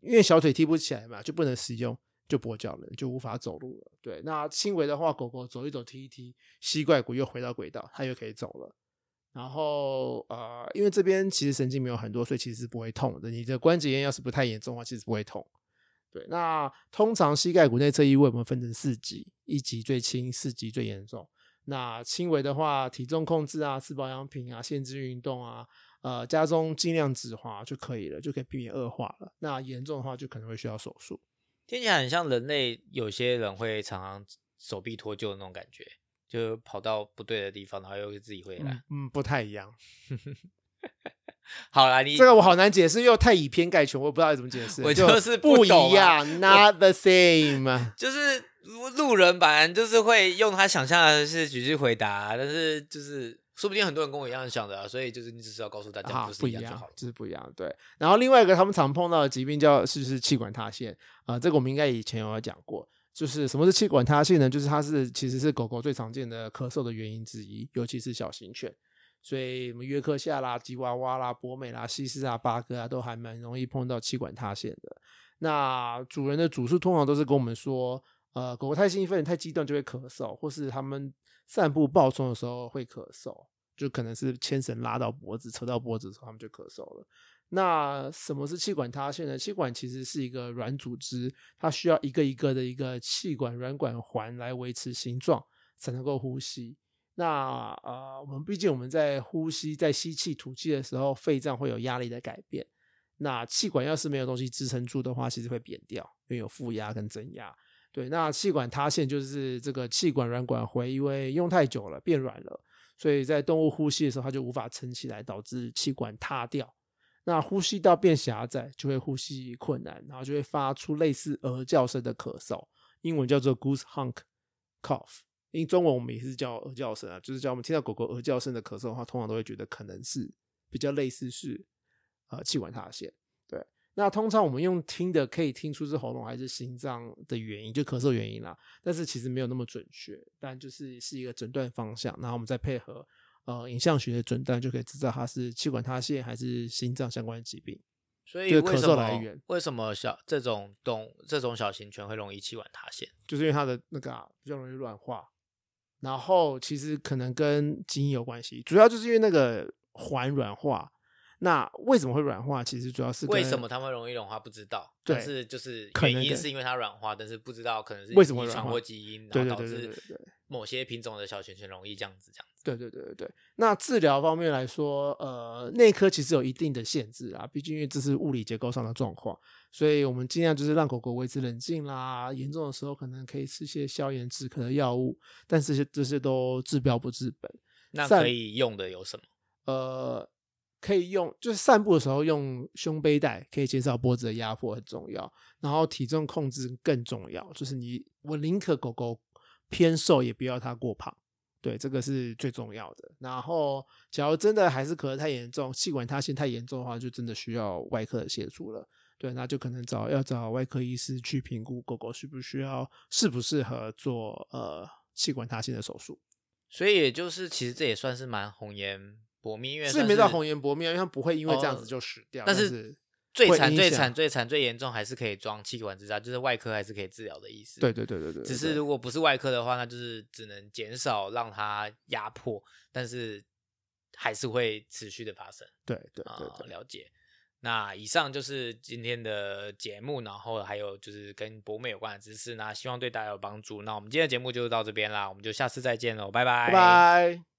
[SPEAKER 1] 因为小腿踢不起来嘛，就不能使用，就跛脚了，就无法走路了。对，那轻微的话，狗狗走一走、踢一踢，膝盖骨又回到轨道，它又可以走了。然后呃，因为这边其实神经没有很多，所以其实是不会痛的。你的关节炎要是不太严重的话，其实不会痛。对，那通常膝盖骨内侧异位我们分成四级，一级最轻，四级最严重。那轻微的话，体重控制啊，吃保养品啊，限制运动啊，呃，家中尽量止滑就可以了，就可以避免恶化了。那严重的话，就可能会需要手术。
[SPEAKER 2] 听起来很像人类，有些人会常常手臂脱臼的那种感觉，就跑到不对的地方，然后又自己回来。
[SPEAKER 1] 嗯嗯，不太一样。
[SPEAKER 2] 好啦，你
[SPEAKER 1] 这个我好难解释，又太以偏概全，我不知道怎么解释。
[SPEAKER 2] 我
[SPEAKER 1] 就
[SPEAKER 2] 就是不
[SPEAKER 1] 一样，not the same。
[SPEAKER 2] 就是路人版，就是会用他想象的事举去回答，但是就是说不定很多人跟我一样想的、啊，所以就是你只是要告诉大家
[SPEAKER 1] 啊，
[SPEAKER 2] 不
[SPEAKER 1] 不一样
[SPEAKER 2] 是一样就好了，。
[SPEAKER 1] 就是不一样。对，然后另外一个他们常碰到的疾病叫是不是气管塌陷啊、这个我们应该以前有讲过。就是什么是气管塌陷呢？就是它是其实是狗狗最常见的咳嗽的原因之一，尤其是小型犬。所以什么约克夏啦、吉娃娃啦、博美啦、西施啊、巴哥啊，都还蛮容易碰到气管塌陷的。那主人的主诉通常都是跟我们说，呃，狗狗太兴奋、太激动就会咳嗽，或是他们散步暴冲的时候会咳嗽，就可能是牵绳拉到脖子、扯到脖子的时候，他们就咳嗽了。那什么是气管塌陷呢？气管其实是一个软组织，它需要一个一个的一个气管软管环来维持形状，才能够呼吸。那呃，我们毕竟我们在呼吸、在吸气、吐气的时候，肺脏会有压力的改变。那气管要是没有东西支撑住的话，其实会扁掉，因为有负压跟增压。对，那气管塌陷就是这个气管软管回，因为用太久了变软了，所以在动物呼吸的时候，它就无法撑起来，导致气管塌掉。那呼吸道变狭窄，就会呼吸困难，然后就会发出类似鹅叫声的咳嗽，英文叫做 goose honk cough。因为中文我们也是叫鹅叫声啊，就是叫我们听到狗狗鹅叫声的咳嗽的话，通常都会觉得可能是比较类似是呃气管塌陷。对，那通常我们用听的可以听出是喉咙还是心脏的原因，就咳嗽原因啦。但是其实没有那么准确，但就是是一个诊断方向，然后我们再配合呃影像学的诊断，就可以知道它是气管塌陷还是心脏相关的疾病。
[SPEAKER 2] 所以
[SPEAKER 1] 这个咳
[SPEAKER 2] 为什么
[SPEAKER 1] 嗽来源
[SPEAKER 2] 为什么小这种动这种小型犬会容易气管塌陷？
[SPEAKER 1] 就是因为它的那个、啊、比较容易软化，然后其实可能跟基因有关系，主要就是因为那个环软化。那为什么会软化？其实主要是跟
[SPEAKER 2] 为什么它会容易软化不知道，
[SPEAKER 1] 对
[SPEAKER 2] 但是就是原因是因为它软化，但是不知道可能是
[SPEAKER 1] 为什么软化
[SPEAKER 2] 或基因，然后导致某些品种的小犬犬容易这样子这样子。
[SPEAKER 1] 对对对对对。那治疗方面来说，呃，内科其实有一定的限制啊，毕竟因为这是物理结构上的状况，所以我们尽量就是让狗狗维持冷静啦。严重的时候可能可以吃些消炎止咳的药物，但是这些这些都治标不治本。
[SPEAKER 2] 那可以用的有什么？
[SPEAKER 1] 呃，可以用，就是散步的时候用胸背带，可以减少脖子的压迫，很重要。然后体重控制更重要，就是你我宁可狗狗偏瘦，也不要它过胖。对，这个是最重要的。然后，假如真的还是咳得太严重，气管塌陷太严重的话，就真的需要外科的协助了。对，那就可能找要找外科医师去评估狗狗需不需要适不适合做呃气管塌陷的手术。
[SPEAKER 2] 所以也就是其实这也算是蛮红颜薄命，因为算
[SPEAKER 1] 是没到红颜薄命啊，因为他不会因为这样
[SPEAKER 2] 哦
[SPEAKER 1] 子就死掉。
[SPEAKER 2] 但是
[SPEAKER 1] 是
[SPEAKER 2] 最惨、最惨、最惨、最严重还是可以装气管支架，就是外科还是可以治疗的意思。
[SPEAKER 1] 对对对对对，
[SPEAKER 2] 只是如果不是外科的话，那就是只能减少让它压迫，但是还是会持续的发生
[SPEAKER 1] 对对
[SPEAKER 2] 啊、
[SPEAKER 1] 对对，
[SPEAKER 2] 了解。那以上就是今天的节目，然后还有就是跟博美有关的知识，那希望对大家有帮助。那我们今天的节目就到这边啦，我们就下次再见喽，拜拜，
[SPEAKER 1] 拜拜。